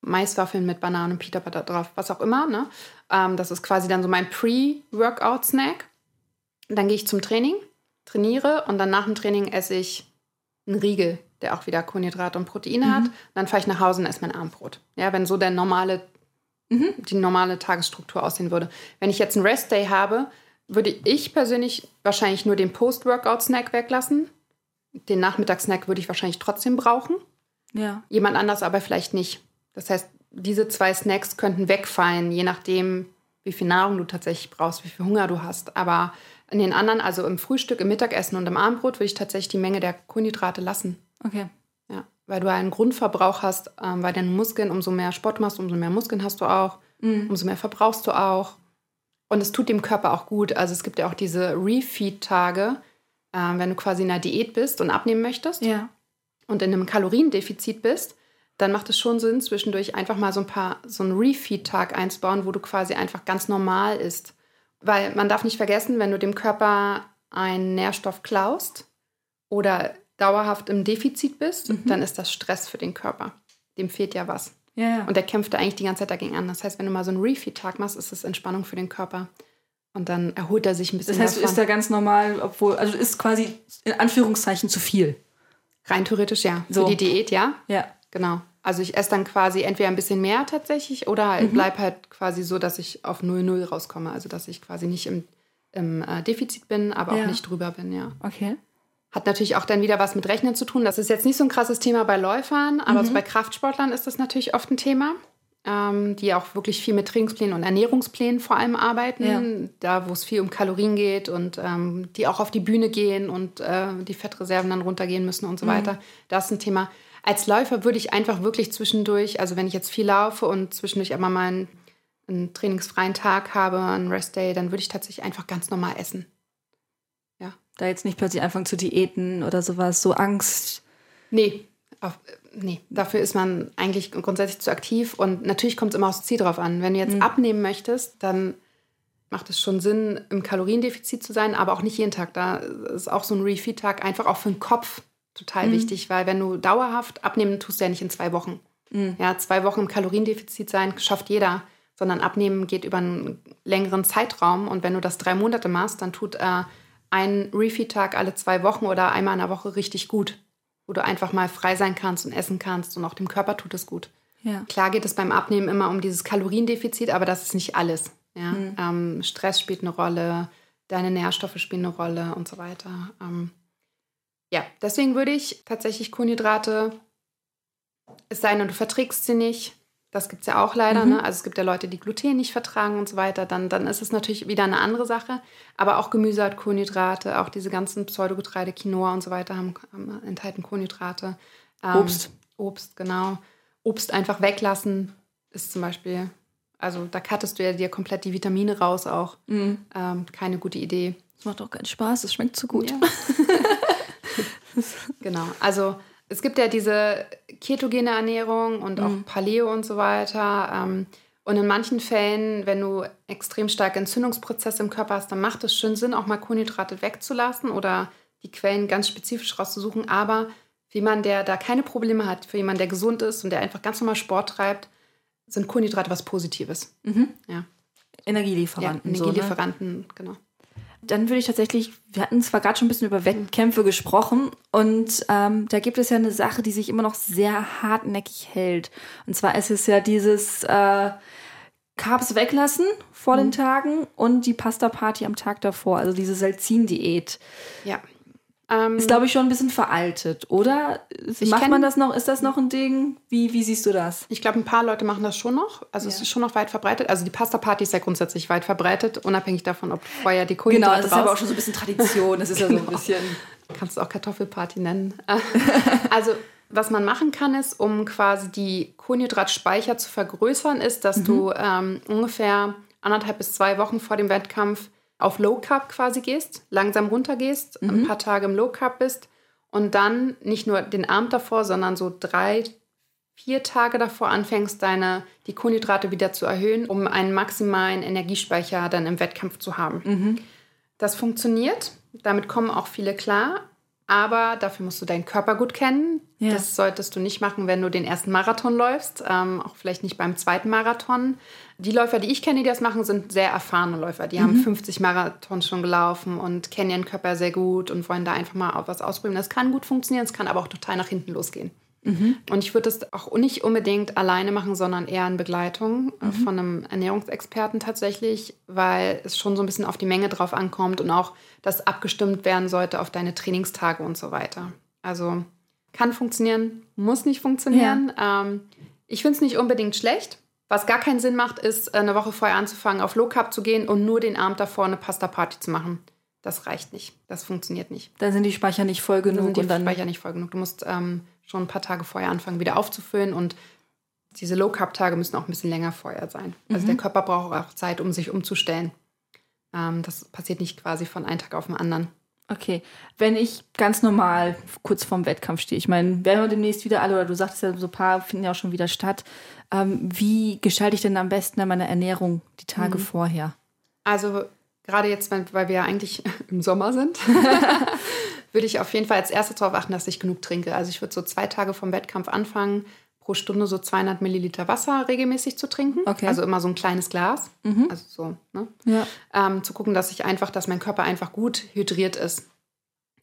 Maiswaffeln mit Banane und Peanut Butter drauf, was auch immer. Ne? Ähm, das ist quasi dann so mein Pre-Workout-Snack. Dann gehe ich zum Training, trainiere und dann nach dem Training esse ich einen Riegel, der auch wieder Kohlenhydrate und Proteine mhm. hat. Dann fahre ich nach Hause und esse mein Abendbrot. Ja, wenn so der normale, mhm. die normale Tagesstruktur aussehen würde. Wenn ich jetzt einen Rest-Day habe, würde ich persönlich wahrscheinlich nur den Post-Workout-Snack weglassen. Den Nachmittagssnack würde ich wahrscheinlich trotzdem brauchen. Ja. Jemand anders aber vielleicht nicht. Das heißt, diese zwei Snacks könnten wegfallen, je nachdem, wie viel Nahrung du tatsächlich brauchst, wie viel Hunger du hast. Aber in den anderen, also im Frühstück, im Mittagessen und im Abendbrot, würde ich tatsächlich die Menge der Kohlenhydrate lassen. Okay. Ja, weil du einen Grundverbrauch hast, ähm, weil deine Muskeln, umso mehr Sport machst, umso mehr Muskeln hast du auch, mhm. umso mehr verbrauchst du auch. Und es tut dem Körper auch gut. Also es gibt ja auch diese Refeed-Tage, äh, wenn du quasi in einer Diät bist und abnehmen möchtest ja. und in einem Kaloriendefizit bist, dann macht es schon Sinn, zwischendurch einfach mal so ein paar, so einen Refeed-Tag einzubauen, wo du quasi einfach ganz normal isst. Weil man darf nicht vergessen, wenn du dem Körper einen Nährstoff klaust oder dauerhaft im Defizit bist, mhm. dann ist das Stress für den Körper. Dem fehlt ja was. Ja, ja. Und der kämpft da eigentlich die ganze Zeit dagegen an. Das heißt, wenn du mal so einen Refeed-Tag machst, ist es Entspannung für den Körper. Und dann erholt er sich ein bisschen. Das heißt, davon. du isst da ganz normal, obwohl, also ist quasi in Anführungszeichen zu viel. Rein theoretisch ja. So. Für die Diät ja. Ja. Genau. Also ich esse dann quasi entweder ein bisschen mehr tatsächlich oder halt mhm. bleib halt quasi so, dass ich auf 0,0 rauskomme. Also dass ich quasi nicht im, im äh, Defizit bin, aber ja. auch nicht drüber bin, ja. Okay. Hat natürlich auch dann wieder was mit Rechnen zu tun. Das ist jetzt nicht so ein krasses Thema bei Läufern, aber mhm. so bei Kraftsportlern ist das natürlich oft ein Thema, ähm, die auch wirklich viel mit Trainingsplänen und Ernährungsplänen vor allem arbeiten. Ja. Da, wo es viel um Kalorien geht und ähm, die auch auf die Bühne gehen und äh, die Fettreserven dann runtergehen müssen und so mhm. weiter. Das ist ein Thema. Als Läufer würde ich einfach wirklich zwischendurch, also wenn ich jetzt viel laufe und zwischendurch aber mal einen, einen trainingsfreien Tag habe, einen Restday, dann würde ich tatsächlich einfach ganz normal essen da jetzt nicht plötzlich anfangen zu diäten oder sowas, so Angst. Nee, auf, nee, dafür ist man eigentlich grundsätzlich zu aktiv und natürlich kommt es immer aufs Ziel drauf an. Wenn du jetzt mhm. abnehmen möchtest, dann macht es schon Sinn, im Kaloriendefizit zu sein, aber auch nicht jeden Tag. Da ist auch so ein Refeed-Tag einfach auch für den Kopf total mhm. wichtig, weil wenn du dauerhaft abnehmen, tust du ja nicht in zwei Wochen. Mhm. Ja, zwei Wochen im Kaloriendefizit sein schafft jeder, sondern abnehmen geht über einen längeren Zeitraum und wenn du das drei Monate machst, dann tut äh, ein Refeed-Tag alle zwei Wochen oder einmal in der Woche richtig gut, wo du einfach mal frei sein kannst und essen kannst und auch dem Körper tut es gut. Ja. Klar geht es beim Abnehmen immer um dieses Kaloriendefizit, aber das ist nicht alles. Ja? Mhm. Ähm, Stress spielt eine Rolle, deine Nährstoffe spielen eine Rolle und so weiter. Ähm, ja, deswegen würde ich tatsächlich Kohlenhydrate, es sei denn, du verträgst sie nicht, das gibt es ja auch leider. Mhm. Ne? Also es gibt ja Leute, die Gluten nicht vertragen und so weiter. Dann, dann ist es natürlich wieder eine andere Sache. Aber auch Gemüse hat Kohlenhydrate, auch diese ganzen Pseudogetreide, Quinoa und so weiter haben, haben enthalten Kohlenhydrate. Ähm, Obst. Obst, genau. Obst einfach weglassen ist zum Beispiel, also da cuttest du ja dir komplett die Vitamine raus auch. Mhm. Ähm, keine gute Idee. Das macht auch keinen Spaß, es schmeckt zu gut. Ja. [laughs] genau, also es gibt ja diese ketogene Ernährung und auch mhm. Paleo und so weiter. Ähm, und in manchen Fällen, wenn du extrem starke Entzündungsprozesse im Körper hast, dann macht es schon Sinn, auch mal Kohlenhydrate wegzulassen oder die Quellen ganz spezifisch rauszusuchen. Aber für jemanden, der da keine Probleme hat, für jemanden, der gesund ist und der einfach ganz normal Sport treibt, sind Kohlenhydrate was Positives. Mhm. Ja. Energielieferanten. Ja, Energielieferanten, so, ne? genau dann würde ich tatsächlich, wir hatten zwar gerade schon ein bisschen über Wettkämpfe gesprochen und ähm, da gibt es ja eine Sache, die sich immer noch sehr hartnäckig hält. Und zwar ist es ja dieses äh, Carbs weglassen vor mhm. den Tagen und die Pasta-Party am Tag davor, also diese Salzin-Diät. Ja. Ähm, ist, glaube ich, schon ein bisschen veraltet, oder? Macht kenn, man das noch? Ist das noch ein Ding? Wie, wie siehst du das? Ich glaube, ein paar Leute machen das schon noch. Also ja. es ist schon noch weit verbreitet. Also die Pasta-Party ist ja grundsätzlich weit verbreitet, unabhängig davon, ob vorher die Kohlenhydrate Genau, das ist aber auch schon so ein bisschen Tradition. Das ist genau. ja so ein genau. bisschen... Kannst du auch Kartoffelparty nennen. [laughs] also was man machen kann, ist, um quasi die Kohlenhydratspeicher zu vergrößern, ist, dass mhm. du ähm, ungefähr anderthalb bis zwei Wochen vor dem Wettkampf auf Low Carb quasi gehst, langsam runtergehst, mhm. ein paar Tage im Low Carb bist und dann nicht nur den Abend davor, sondern so drei, vier Tage davor anfängst, deine, die Kohlenhydrate wieder zu erhöhen, um einen maximalen Energiespeicher dann im Wettkampf zu haben. Mhm. Das funktioniert, damit kommen auch viele klar, aber dafür musst du deinen Körper gut kennen. Ja. Das solltest du nicht machen, wenn du den ersten Marathon läufst, ähm, auch vielleicht nicht beim zweiten Marathon. Die Läufer, die ich kenne, die das machen, sind sehr erfahrene Läufer. Die mhm. haben 50 Marathons schon gelaufen und kennen ihren Körper sehr gut und wollen da einfach mal was ausprobieren. Das kann gut funktionieren, es kann aber auch total nach hinten losgehen. Mhm. Und ich würde das auch nicht unbedingt alleine machen, sondern eher in Begleitung äh, mhm. von einem Ernährungsexperten tatsächlich, weil es schon so ein bisschen auf die Menge drauf ankommt und auch das abgestimmt werden sollte auf deine Trainingstage und so weiter. Also kann funktionieren, muss nicht funktionieren. Ja. Ähm, ich finde es nicht unbedingt schlecht. Was gar keinen Sinn macht, ist, eine Woche vorher anzufangen, auf Low Carb zu gehen und nur den Abend davor eine Pasta-Party zu machen. Das reicht nicht. Das funktioniert nicht. Da sind die Speicher nicht voll genug. Da sind die und dann Speicher nicht voll genug. Du musst ähm, schon ein paar Tage vorher anfangen, wieder aufzufüllen und diese Low Carb Tage müssen auch ein bisschen länger vorher sein. Also mhm. der Körper braucht auch Zeit, um sich umzustellen. Ähm, das passiert nicht quasi von einem Tag auf den anderen. Okay, wenn ich ganz normal kurz vorm Wettkampf stehe, ich meine, werden wir demnächst wieder alle, oder du sagtest ja, so ein paar finden ja auch schon wieder statt. Ähm, wie gestalte ich denn am besten meine Ernährung die Tage mhm. vorher? Also gerade jetzt, weil wir ja eigentlich [laughs] im Sommer sind, [laughs] würde ich auf jeden Fall als erstes darauf achten, dass ich genug trinke. Also ich würde so zwei Tage vom Wettkampf anfangen, pro Stunde so 200 Milliliter Wasser regelmäßig zu trinken. Okay. Also immer so ein kleines Glas. Mhm. Also so, ne? Ja. Ähm, zu gucken, dass ich einfach, dass mein Körper einfach gut hydriert ist.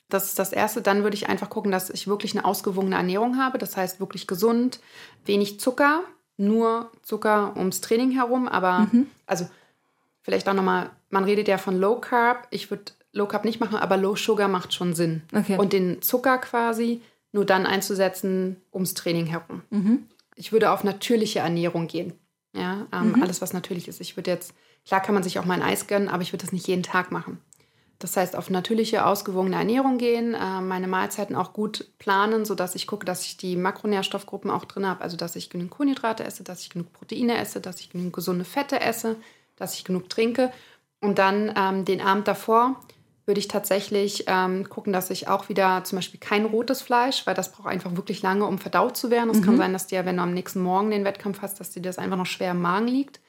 Das ist das Erste. Dann würde ich einfach gucken, dass ich wirklich eine ausgewogene Ernährung habe. Das heißt wirklich gesund, wenig Zucker, nur Zucker ums Training herum. Aber mhm. also vielleicht auch nochmal, man redet ja von Low Carb. Ich würde Low Carb nicht machen, aber Low Sugar macht schon Sinn. Okay. Und den Zucker quasi nur dann einzusetzen ums Training herum. Mhm. Ich würde auf natürliche Ernährung gehen. Ja, ähm, mhm. alles, was natürlich ist. Ich würde jetzt, klar kann man sich auch mal ein Eis gönnen, aber ich würde das nicht jeden Tag machen. Das heißt, auf natürliche, ausgewogene Ernährung gehen, äh, meine Mahlzeiten auch gut planen, sodass ich gucke, dass ich die Makronährstoffgruppen auch drin habe. Also, dass ich genug Kohlenhydrate esse, dass ich genug Proteine esse, dass ich genug gesunde Fette esse, dass ich genug trinke. Und dann ähm, den Abend davor würde ich tatsächlich ähm, gucken, dass ich auch wieder zum Beispiel kein rotes Fleisch, weil das braucht einfach wirklich lange, um verdaut zu werden. Es mhm. kann sein, dass dir, wenn du am nächsten Morgen den Wettkampf hast, dass dir das einfach noch schwer im Magen liegt.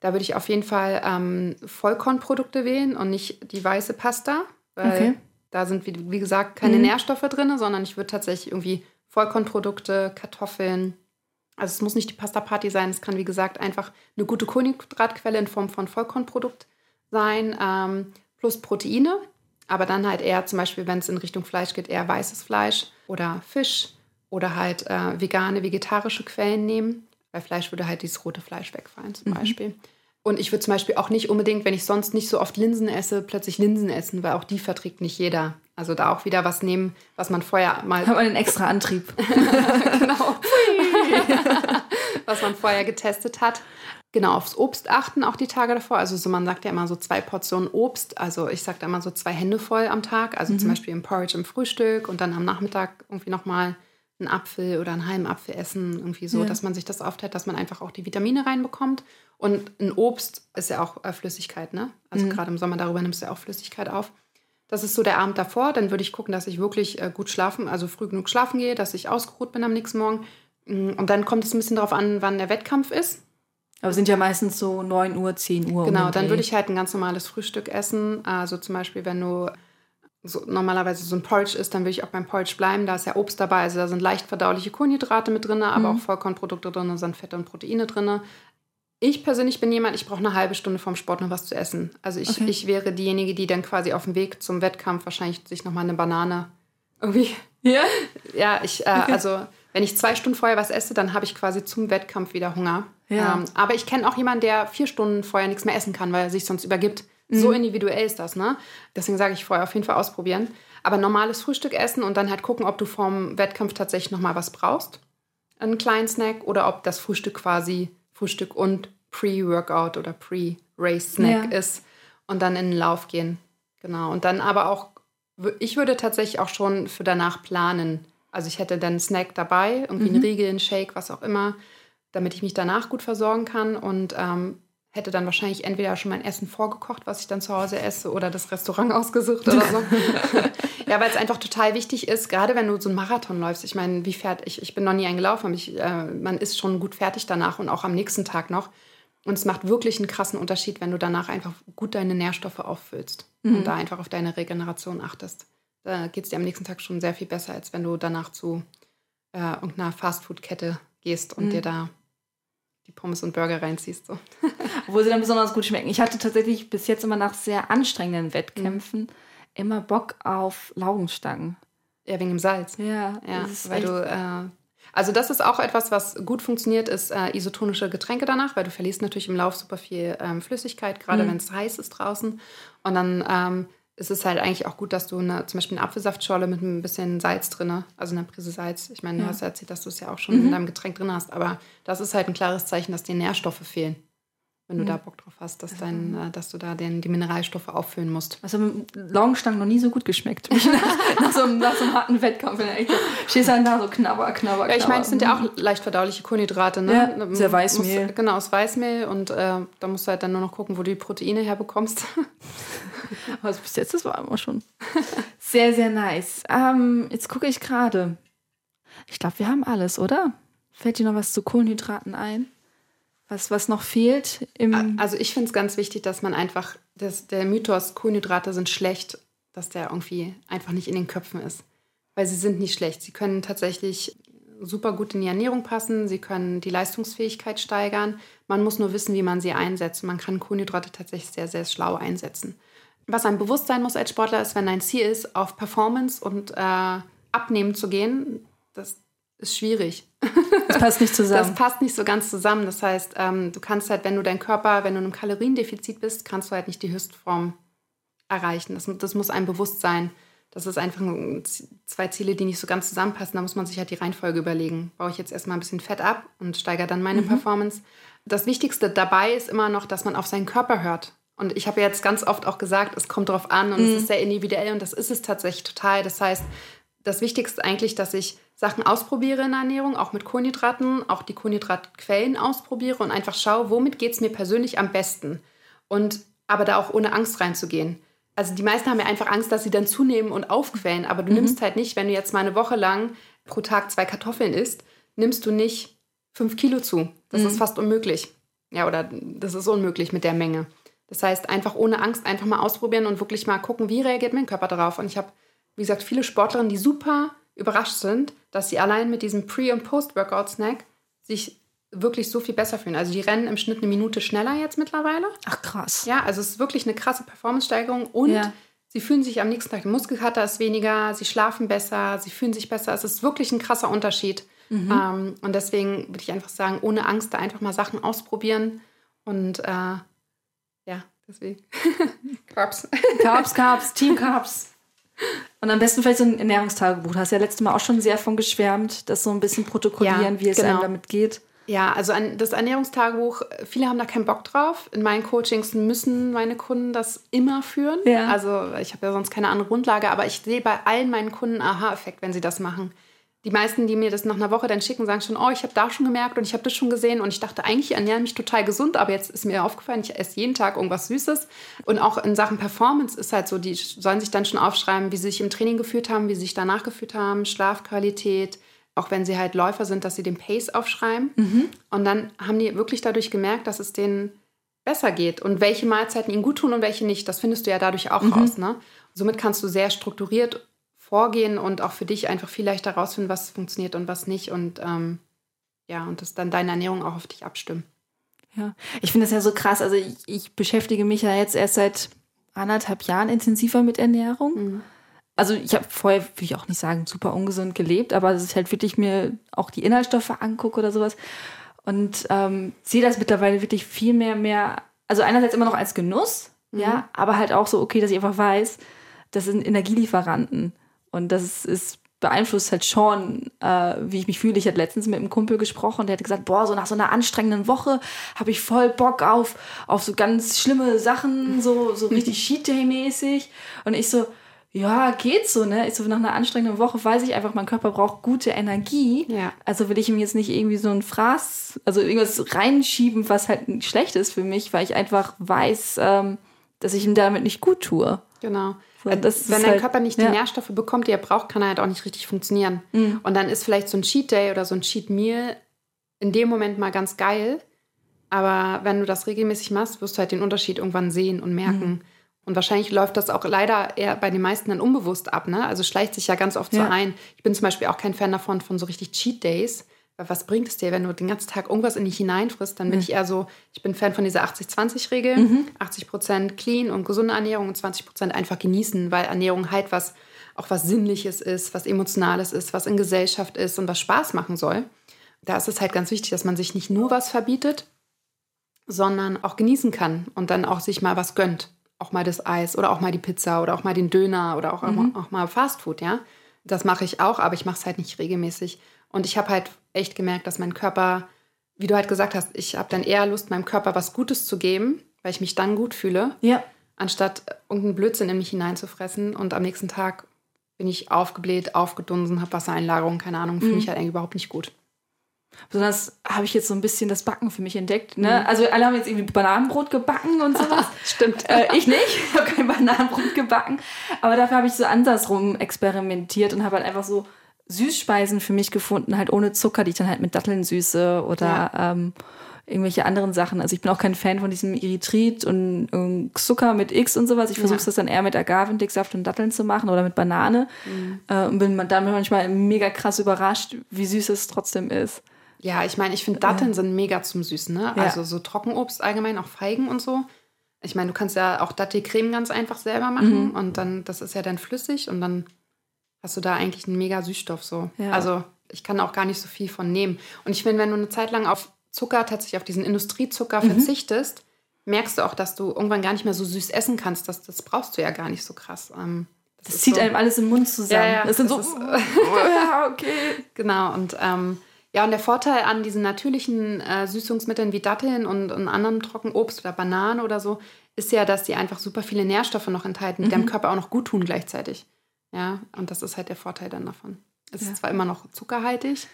Da würde ich auf jeden Fall ähm, Vollkornprodukte wählen und nicht die weiße Pasta, weil okay. da sind, wie, wie, gesagt, keine mhm. Nährstoffe drin, sondern ich würde tatsächlich irgendwie Vollkornprodukte, Kartoffeln, also es muss nicht die Pasta-Party sein, es kann, wie gesagt, einfach eine gute Kohlenhydratquelle in Form von Vollkornprodukt sein, ähm, plus Proteine, aber dann halt eher zum Beispiel, wenn es in Richtung Fleisch geht, eher weißes Fleisch oder Fisch oder halt äh, vegane, vegetarische Quellen nehmen. Bei Fleisch würde halt dieses rote Fleisch wegfallen zum mhm. Beispiel. Und ich würde zum Beispiel auch nicht unbedingt, wenn ich sonst nicht so oft Linsen esse, plötzlich Linsen essen, weil auch die verträgt nicht jeder. Also da auch wieder was nehmen, was man vorher mal. [laughs] Hat man einen extra Antrieb. [laughs] genau. [laughs] was man vorher getestet hat. Genau, aufs Obst achten auch die Tage davor. Also so, man sagt ja immer so zwei Portionen Obst. Also ich sage da immer so zwei Hände voll am Tag. Also mhm. zum Beispiel im Porridge im Frühstück und dann am Nachmittag irgendwie nochmal einen Apfel oder einen halben Apfel essen. Irgendwie so, ja. dass man sich das aufteilt, dass man einfach auch die Vitamine reinbekommt. Und ein Obst ist ja auch äh, Flüssigkeit, ne? Also mhm. gerade im Sommer darüber nimmst du ja auch Flüssigkeit auf. Das ist so der Abend davor. Dann würde ich gucken, dass ich wirklich äh, gut schlafen, also früh genug schlafen gehe, dass ich ausgeruht bin am nächsten Morgen. Mm, und dann kommt es ein bisschen darauf an, wann der Wettkampf ist. Aber sind ja meistens so 9 Uhr, 10 Uhr. Genau, dann würde ich halt ein ganz normales Frühstück essen. Also zum Beispiel, wenn du so normalerweise so ein Porridge isst, dann würde ich auch beim Porridge bleiben. Da ist ja Obst dabei, also da sind leicht verdauliche Kohlenhydrate mit drin, aber mhm. auch Vollkornprodukte drin, da sind Fette und Proteine drin. Ich persönlich bin jemand, ich brauche eine halbe Stunde vom Sport noch was zu essen. Also ich, okay. ich wäre diejenige, die dann quasi auf dem Weg zum Wettkampf wahrscheinlich sich nochmal eine Banane irgendwie. Ja? [laughs] Ja, ich, äh, okay. also wenn ich zwei Stunden vorher was esse, dann habe ich quasi zum Wettkampf wieder Hunger. Ja. Ähm, aber ich kenne auch jemanden, der vier Stunden vorher nichts mehr essen kann, weil er sich sonst übergibt. Mhm. So individuell ist das, ne? Deswegen sage ich vorher auf jeden Fall ausprobieren. Aber normales Frühstück essen und dann halt gucken, ob du vorm Wettkampf tatsächlich nochmal was brauchst. Einen kleinen Snack oder ob das Frühstück quasi Frühstück und Pre-Workout oder Pre-Race-Snack ja. ist und dann in den Lauf gehen. Genau. Und dann aber auch, ich würde tatsächlich auch schon für danach planen. Also ich hätte dann einen Snack dabei, irgendwie mhm. einen Riegel, einen Shake, was auch immer, damit ich mich danach gut versorgen kann und ähm, hätte dann wahrscheinlich entweder schon mein Essen vorgekocht, was ich dann zu Hause esse, oder das Restaurant [laughs] ausgesucht oder so. [laughs] ja, weil es einfach total wichtig ist, gerade wenn du so einen Marathon läufst. Ich meine, wie fährt ich, ich bin noch nie eingelaufen, aber ich, äh, man ist schon gut fertig danach und auch am nächsten Tag noch. Und es macht wirklich einen krassen Unterschied, wenn du danach einfach gut deine Nährstoffe auffüllst mhm. und da einfach auf deine Regeneration achtest. Da geht es dir am nächsten Tag schon sehr viel besser, als wenn du danach zu äh, irgendeiner Fastfood-Kette gehst und mhm. dir da die Pommes und Burger reinziehst. So. [laughs] Obwohl sie dann besonders gut schmecken. Ich hatte tatsächlich bis jetzt immer nach sehr anstrengenden Wettkämpfen mhm. immer Bock auf Laugenstangen. Ja, wegen dem Salz. Ja, ja weil du. Äh, also das ist auch etwas, was gut funktioniert, ist äh, isotonische Getränke danach, weil du verlierst natürlich im Lauf super viel ähm, Flüssigkeit, gerade mhm. wenn es heiß ist draußen. Und dann ähm, ist es halt eigentlich auch gut, dass du eine, zum Beispiel eine Apfelsaftschorle mit ein bisschen Salz drin, also eine Prise Salz. Ich meine, du hast ja erzählt, dass du es ja auch schon mhm. in deinem Getränk drin hast, aber das ist halt ein klares Zeichen, dass dir Nährstoffe fehlen wenn du da Bock drauf hast, dass, dein, äh, dass du da den, die Mineralstoffe auffüllen musst. Also Laugenstangen noch nie so gut geschmeckt. [laughs] nach, so, nach so einem harten Wettkampf. Stehst dann da so knabber, knabber, knabber. Ja, ich meine, es sind ja auch leicht verdauliche Kohlenhydrate. Ne? Ja, sehr Weißmehl. Musst, genau, aus Weißmehl. Und äh, da musst du halt dann nur noch gucken, wo du die Proteine herbekommst. [laughs] also bis jetzt, das war immer schon sehr, sehr nice. Ähm, jetzt gucke ich gerade. Ich glaube, wir haben alles, oder? Fällt dir noch was zu Kohlenhydraten ein? Was, was noch fehlt? Also ich finde es ganz wichtig, dass man einfach, dass der Mythos, Kohlenhydrate sind schlecht, dass der irgendwie einfach nicht in den Köpfen ist. Weil sie sind nicht schlecht. Sie können tatsächlich super gut in die Ernährung passen, sie können die Leistungsfähigkeit steigern. Man muss nur wissen, wie man sie einsetzt. Man kann Kohlenhydrate tatsächlich sehr, sehr schlau einsetzen. Was einem bewusst sein muss als Sportler ist, wenn dein Ziel ist, auf Performance und äh, Abnehmen zu gehen, das, ist schwierig. Das passt nicht [laughs] zusammen. Das passt nicht so ganz zusammen. Das heißt, ähm, du kannst halt, wenn du dein Körper, wenn du in einem Kaloriendefizit bist, kannst du halt nicht die Höchstform erreichen. Das, das muss einem bewusst sein. Das ist einfach zwei Ziele, die nicht so ganz zusammenpassen. Da muss man sich halt die Reihenfolge überlegen. Baue ich jetzt erstmal ein bisschen Fett ab und steigere dann meine mhm. Performance. Das Wichtigste dabei ist immer noch, dass man auf seinen Körper hört. Und ich habe jetzt ganz oft auch gesagt, es kommt darauf an und mhm. es ist sehr individuell und das ist es tatsächlich total. Das heißt, das Wichtigste eigentlich, dass ich Sachen ausprobiere in der Ernährung, auch mit Kohlenhydraten, auch die Kohlenhydratquellen ausprobiere und einfach schaue, womit geht es mir persönlich am besten. Und aber da auch ohne Angst reinzugehen. Also die meisten haben ja einfach Angst, dass sie dann zunehmen und aufquellen, aber du mhm. nimmst halt nicht, wenn du jetzt mal eine Woche lang pro Tag zwei Kartoffeln isst, nimmst du nicht fünf Kilo zu. Das mhm. ist fast unmöglich. Ja, oder das ist unmöglich mit der Menge. Das heißt, einfach ohne Angst einfach mal ausprobieren und wirklich mal gucken, wie reagiert mein Körper darauf. Und ich habe, wie gesagt, viele Sportlerinnen, die super überrascht sind, dass sie allein mit diesem Pre- und Post-Workout-Snack sich wirklich so viel besser fühlen. Also die rennen im Schnitt eine Minute schneller jetzt mittlerweile. Ach krass. Ja, also es ist wirklich eine krasse Performance-Steigerung und ja. sie fühlen sich am nächsten Tag, der Muskelkater ist weniger, sie schlafen besser, sie fühlen sich besser. Es ist wirklich ein krasser Unterschied. Mhm. Ähm, und deswegen würde ich einfach sagen, ohne Angst da einfach mal Sachen ausprobieren und äh, ja, deswegen. [laughs] Carbs. Carbs, Carbs, Team Carbs. [laughs] Und am besten vielleicht so ein Ernährungstagebuch. Du hast ja letztes Mal auch schon sehr von geschwärmt, das so ein bisschen protokollieren, ja, wie es genau. einem damit geht. Ja, also das Ernährungstagebuch, viele haben da keinen Bock drauf. In meinen Coachings müssen meine Kunden das immer führen. Ja. Also ich habe ja sonst keine andere Grundlage, aber ich sehe bei allen meinen Kunden Aha-Effekt, wenn sie das machen die meisten, die mir das nach einer Woche dann schicken, sagen schon, oh, ich habe da schon gemerkt und ich habe das schon gesehen und ich dachte eigentlich, ich ernähre mich total gesund, aber jetzt ist mir aufgefallen, ich esse jeden Tag irgendwas Süßes. Und auch in Sachen Performance ist halt so, die sollen sich dann schon aufschreiben, wie sie sich im Training geführt haben, wie sie sich danach geführt haben, Schlafqualität, auch wenn sie halt Läufer sind, dass sie den Pace aufschreiben. Mhm. Und dann haben die wirklich dadurch gemerkt, dass es denen besser geht und welche Mahlzeiten ihnen gut tun und welche nicht. Das findest du ja dadurch auch mhm. raus. Ne? Somit kannst du sehr strukturiert vorgehen und auch für dich einfach viel leichter herausfinden, was funktioniert und was nicht. Und ähm, ja, und das dann deine Ernährung auch auf dich abstimmen. Ja, ich finde das ja so krass. Also ich, ich, beschäftige mich ja jetzt erst seit anderthalb Jahren intensiver mit Ernährung. Mhm. Also ich habe vorher, will ich auch nicht sagen, super ungesund gelebt, aber dass ich halt wirklich mir auch die Inhaltsstoffe angucke oder sowas. Und ähm, sehe das mittlerweile wirklich viel mehr, mehr, also einerseits immer noch als Genuss, mhm. ja, aber halt auch so, okay, dass ich einfach weiß, das sind Energielieferanten und das ist beeinflusst halt schon, äh, wie ich mich fühle. Ich hatte letztens mit einem Kumpel gesprochen, der hat gesagt, boah, so nach so einer anstrengenden Woche habe ich voll Bock auf, auf so ganz schlimme Sachen, so, so [laughs] richtig Cheat Day mäßig. Und ich so, ja, geht so, ne? Ich so, nach einer anstrengenden Woche weiß ich einfach, mein Körper braucht gute Energie. Ja. Also will ich ihm jetzt nicht irgendwie so ein Fraß, also irgendwas reinschieben, was halt schlecht ist für mich, weil ich einfach weiß, ähm, dass ich ihm damit nicht gut tue. Genau. So, Wenn dein halt, Körper nicht die ja. Nährstoffe bekommt, die er braucht, kann er halt auch nicht richtig funktionieren. Mhm. Und dann ist vielleicht so ein Cheat Day oder so ein Cheat Meal in dem Moment mal ganz geil. Aber wenn du das regelmäßig machst, wirst du halt den Unterschied irgendwann sehen und merken. Mhm. Und wahrscheinlich läuft das auch leider eher bei den meisten dann unbewusst ab. Ne? Also schleicht sich ja ganz oft ja. so ein. Ich bin zum Beispiel auch kein Fan davon, von so richtig Cheat Days. Was bringt es dir, wenn du den ganzen Tag irgendwas in dich hineinfrisst? Dann bin mhm. ich eher so, ich bin Fan von dieser 80-20-Regel. Mhm. 80 Prozent clean und gesunde Ernährung und 20 Prozent einfach genießen, weil Ernährung halt was, auch was Sinnliches ist, was Emotionales ist, was in Gesellschaft ist und was Spaß machen soll. Da ist es halt ganz wichtig, dass man sich nicht nur was verbietet, sondern auch genießen kann und dann auch sich mal was gönnt auch mal das Eis oder auch mal die Pizza oder auch mal den Döner oder auch, mhm. auch mal Fastfood, ja. Das mache ich auch, aber ich mache es halt nicht regelmäßig. Und ich habe halt echt gemerkt, dass mein Körper, wie du halt gesagt hast, ich habe dann eher Lust, meinem Körper was Gutes zu geben, weil ich mich dann gut fühle, ja. anstatt irgendeinen Blödsinn in mich hineinzufressen. Und am nächsten Tag bin ich aufgebläht, aufgedunsen, habe Wassereinlagerung, keine Ahnung, fühle mhm. mich halt eigentlich überhaupt nicht gut. Besonders habe ich jetzt so ein bisschen das Backen für mich entdeckt. Ne? Mhm. Also alle haben jetzt irgendwie Bananenbrot gebacken und sowas. [laughs] Stimmt. Äh, ich nicht. Ich habe kein Bananenbrot gebacken. Aber dafür habe ich so andersrum experimentiert und habe halt einfach so Süßspeisen für mich gefunden, halt ohne Zucker, die ich dann halt mit Datteln süße oder ja. ähm, irgendwelche anderen Sachen. Also ich bin auch kein Fan von diesem Erythrit und, und Zucker mit X und sowas. Ich versuche ja. das dann eher mit Agavendicksaft und Datteln zu machen oder mit Banane. Mhm. Äh, und bin dann manchmal mega krass überrascht, wie süß es trotzdem ist. Ja, ich meine, ich finde Datteln sind mega zum Süßen, ne? Ja. Also so Trockenobst allgemein, auch Feigen und so. Ich meine, du kannst ja auch Dattelcreme ganz einfach selber machen mhm. und dann, das ist ja dann flüssig und dann hast du da eigentlich einen mega Süßstoff so. Ja. Also ich kann auch gar nicht so viel von nehmen. Und ich finde, wenn du eine Zeit lang auf Zucker, tatsächlich auf diesen Industriezucker mhm. verzichtest, merkst du auch, dass du irgendwann gar nicht mehr so süß essen kannst. Das, das brauchst du ja gar nicht so krass. Ähm, das, das zieht so, einem alles im Mund zusammen. Ja, ja, das sind so, ist, [laughs] ja, okay. Genau, und ähm, ja, und der Vorteil an diesen natürlichen äh, Süßungsmitteln wie Datteln und, und anderen Trockenobst oder Bananen oder so, ist ja, dass die einfach super viele Nährstoffe noch enthalten, die mhm. deinem Körper auch noch gut tun gleichzeitig. Ja, und das ist halt der Vorteil dann davon. Es ja. ist zwar immer noch zuckerhaltig,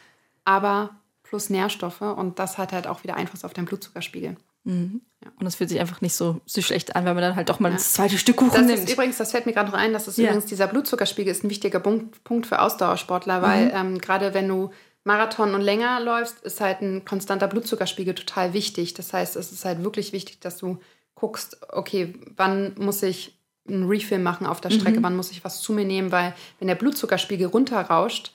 aber plus Nährstoffe und das hat halt auch wieder Einfluss auf deinen Blutzuckerspiegel. Mhm. Ja. Und das fühlt sich einfach nicht so, so schlecht an, weil man dann halt doch mal ja. das zweite Stück Kuchen das nimmt. Ist übrigens, das fällt mir gerade noch ein, das ist ja. übrigens dieser Blutzuckerspiegel ist ein wichtiger Punkt, Punkt für Ausdauersportler, weil mhm. ähm, gerade wenn du Marathon und länger läufst, ist halt ein konstanter Blutzuckerspiegel total wichtig. Das heißt, es ist halt wirklich wichtig, dass du guckst, okay, wann muss ich einen Refill machen auf der Strecke, mhm. wann muss ich was zu mir nehmen, weil wenn der Blutzuckerspiegel runterrauscht,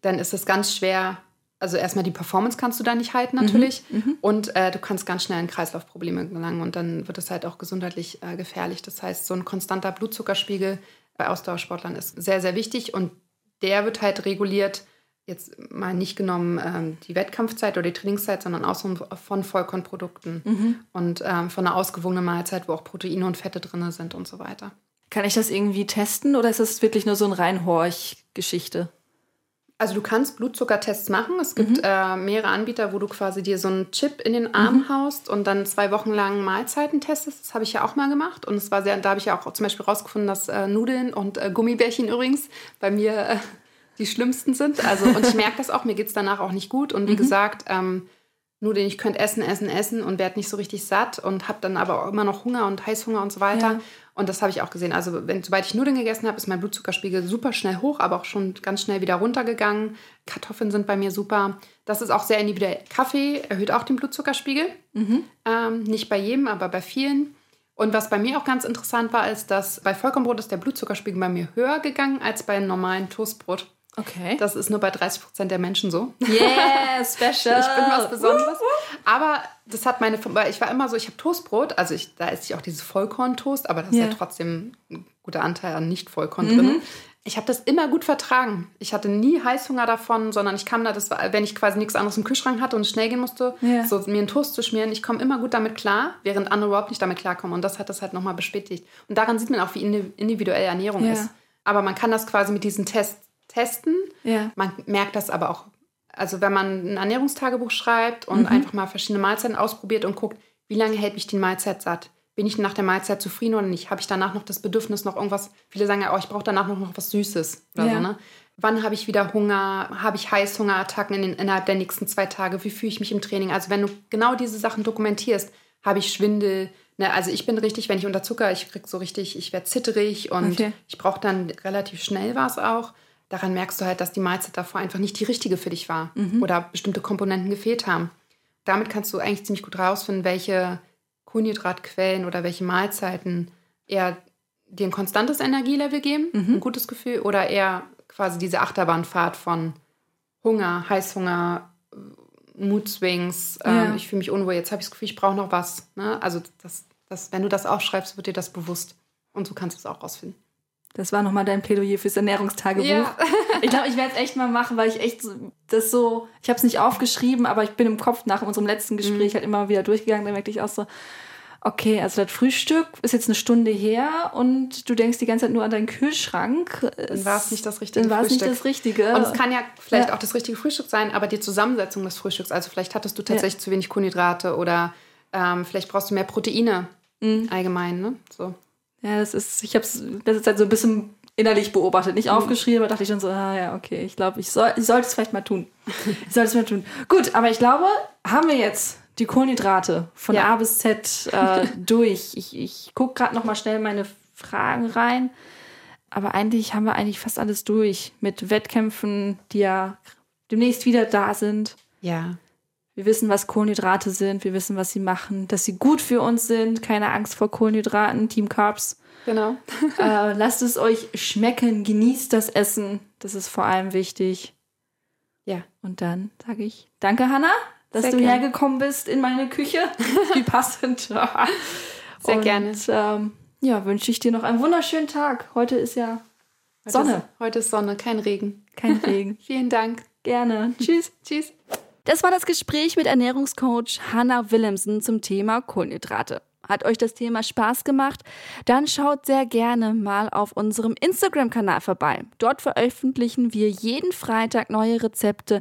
dann ist es ganz schwer. Also erstmal die Performance kannst du da nicht halten natürlich mhm. mhm. und äh, du kannst ganz schnell in Kreislaufprobleme gelangen und dann wird es halt auch gesundheitlich äh, gefährlich. Das heißt, so ein konstanter Blutzuckerspiegel bei Ausdauersportlern ist sehr, sehr wichtig und der wird halt reguliert jetzt mal nicht genommen ähm, die Wettkampfzeit oder die Trainingszeit, sondern auch von Vollkornprodukten mhm. und ähm, von einer ausgewogenen Mahlzeit, wo auch Proteine und Fette drin sind und so weiter. Kann ich das irgendwie testen oder ist das wirklich nur so ein Reinhorch-Geschichte? Also du kannst Blutzuckertests machen. Es gibt mhm. äh, mehrere Anbieter, wo du quasi dir so einen Chip in den Arm mhm. haust und dann zwei Wochen lang Mahlzeiten testest. Das habe ich ja auch mal gemacht. Und es war sehr, da habe ich ja auch zum Beispiel rausgefunden, dass äh, Nudeln und äh, Gummibärchen übrigens bei mir äh, die schlimmsten sind. Also, und ich merke das auch, mir geht es danach auch nicht gut. Und wie mhm. gesagt, ähm, nur den ich könnte essen, essen, essen und werde nicht so richtig satt und habe dann aber auch immer noch Hunger und Heißhunger und so weiter. Ja. Und das habe ich auch gesehen. Also, wenn, sobald ich Nudeln gegessen habe, ist mein Blutzuckerspiegel super schnell hoch, aber auch schon ganz schnell wieder runtergegangen. Kartoffeln sind bei mir super. Das ist auch sehr individuell. Kaffee erhöht auch den Blutzuckerspiegel. Mhm. Ähm, nicht bei jedem, aber bei vielen. Und was bei mir auch ganz interessant war, ist, dass bei Vollkornbrot ist der Blutzuckerspiegel bei mir höher gegangen als bei einem normalen Toastbrot. Okay. Das ist nur bei 30 Prozent der Menschen so. Yeah, special. [laughs] ich bin was Besonderes. Aber das hat meine, weil ich war immer so, ich habe Toastbrot, also ich, da esse ich auch dieses Vollkorn-Toast, aber da ist yeah. ja trotzdem ein guter Anteil an Nicht-Vollkorn mhm. drin. Ich habe das immer gut vertragen. Ich hatte nie Heißhunger davon, sondern ich kam da, das war, wenn ich quasi nichts anderes im Kühlschrank hatte und schnell gehen musste, ja. so mir einen Toast zu schmieren. Ich komme immer gut damit klar, während andere überhaupt nicht damit klarkommen. Und das hat das halt nochmal bestätigt. Und daran sieht man auch, wie individuell Ernährung ja. ist. Aber man kann das quasi mit diesen Tests testen. Ja. Man merkt das aber auch. Also wenn man ein Ernährungstagebuch schreibt und mhm. einfach mal verschiedene Mahlzeiten ausprobiert und guckt, wie lange hält mich die Mahlzeit satt? bin ich nach der Mahlzeit zufrieden oder nicht? Habe ich danach noch das Bedürfnis, noch irgendwas, viele sagen ja, oh, ich brauche danach noch, noch was Süßes oder ja. so, ne? Wann habe ich wieder Hunger? Habe ich Heißhungerattacken in den, innerhalb der nächsten zwei Tage? Wie fühle ich mich im Training? Also wenn du genau diese Sachen dokumentierst, habe ich Schwindel, ne? also ich bin richtig, wenn ich unter Zucker, ich krieg so richtig, ich werde zitterig und okay. ich brauche dann relativ schnell was auch. Daran merkst du halt, dass die Mahlzeit davor einfach nicht die richtige für dich war mhm. oder bestimmte Komponenten gefehlt haben. Damit kannst du eigentlich ziemlich gut rausfinden, welche Kohlenhydratquellen oder welche Mahlzeiten eher dir ein konstantes Energielevel geben, mhm. ein gutes Gefühl, oder eher quasi diese Achterbahnfahrt von Hunger, Heißhunger, Mood-Swings, ja. ähm, ich fühle mich unwohl, jetzt habe ich das Gefühl, ich brauche noch was. Ne? Also, das, das, wenn du das aufschreibst, wird dir das bewusst. Und so kannst du es auch rausfinden. Das war nochmal dein Plädoyer fürs Ernährungstagebuch. Ja. [laughs] ich glaube, ich werde es echt mal machen, weil ich echt das so, ich habe es nicht aufgeschrieben, aber ich bin im Kopf nach unserem letzten Gespräch mhm. halt immer wieder durchgegangen. Da merkte ich auch so, okay, also das Frühstück ist jetzt eine Stunde her und du denkst die ganze Zeit nur an deinen Kühlschrank. Dann war es nicht das richtige Dann war es nicht das Richtige. Und es kann ja vielleicht ja. auch das richtige Frühstück sein, aber die Zusammensetzung des Frühstücks, also vielleicht hattest du tatsächlich ja. zu wenig Kohlenhydrate oder ähm, vielleicht brauchst du mehr Proteine mhm. allgemein, ne? So. Ja, das ist, ich habe es letzte Zeit so ein bisschen innerlich beobachtet, nicht mhm. aufgeschrieben, aber dachte ich schon so, ah ja, okay, ich glaube, ich, soll, ich sollte es vielleicht mal tun. ich sollte es mal tun. [laughs] Gut, aber ich glaube, haben wir jetzt die Kohlenhydrate von ja. A bis Z äh, [laughs] durch. Ich, ich gucke gerade noch mal schnell meine Fragen rein. Aber eigentlich haben wir eigentlich fast alles durch mit Wettkämpfen, die ja demnächst wieder da sind. Ja. Wir wissen, was Kohlenhydrate sind. Wir wissen, was sie machen. Dass sie gut für uns sind. Keine Angst vor Kohlenhydraten. Team Carbs. Genau. [laughs] äh, lasst es euch schmecken. Genießt das Essen. Das ist vor allem wichtig. Ja. Und dann sage ich Danke, Hanna dass Sehr du gern. hergekommen bist in meine Küche. [laughs] Wie passend. [laughs] Sehr Und, gerne. Ähm, ja, wünsche ich dir noch einen wunderschönen Tag. Heute ist ja heute Sonne. Ist, heute ist Sonne, kein Regen. Kein Regen. Vielen Dank. Gerne. Tschüss. Tschüss. Das war das Gespräch mit Ernährungscoach Hannah Willemsen zum Thema Kohlenhydrate. Hat euch das Thema Spaß gemacht? Dann schaut sehr gerne mal auf unserem Instagram-Kanal vorbei. Dort veröffentlichen wir jeden Freitag neue Rezepte,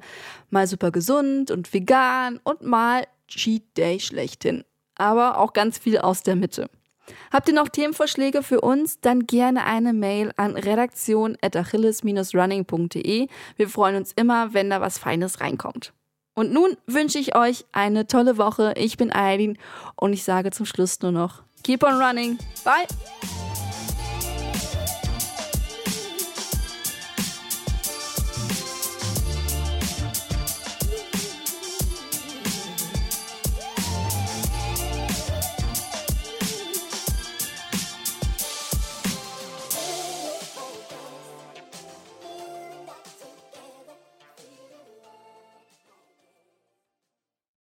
mal super gesund und vegan und mal Cheat Day schlechthin. Aber auch ganz viel aus der Mitte. Habt ihr noch Themenvorschläge für uns? Dann gerne eine Mail an redaktion.achilles-running.de. Wir freuen uns immer, wenn da was Feines reinkommt. Und nun wünsche ich euch eine tolle Woche. Ich bin Eileen und ich sage zum Schluss nur noch, keep on running. Bye.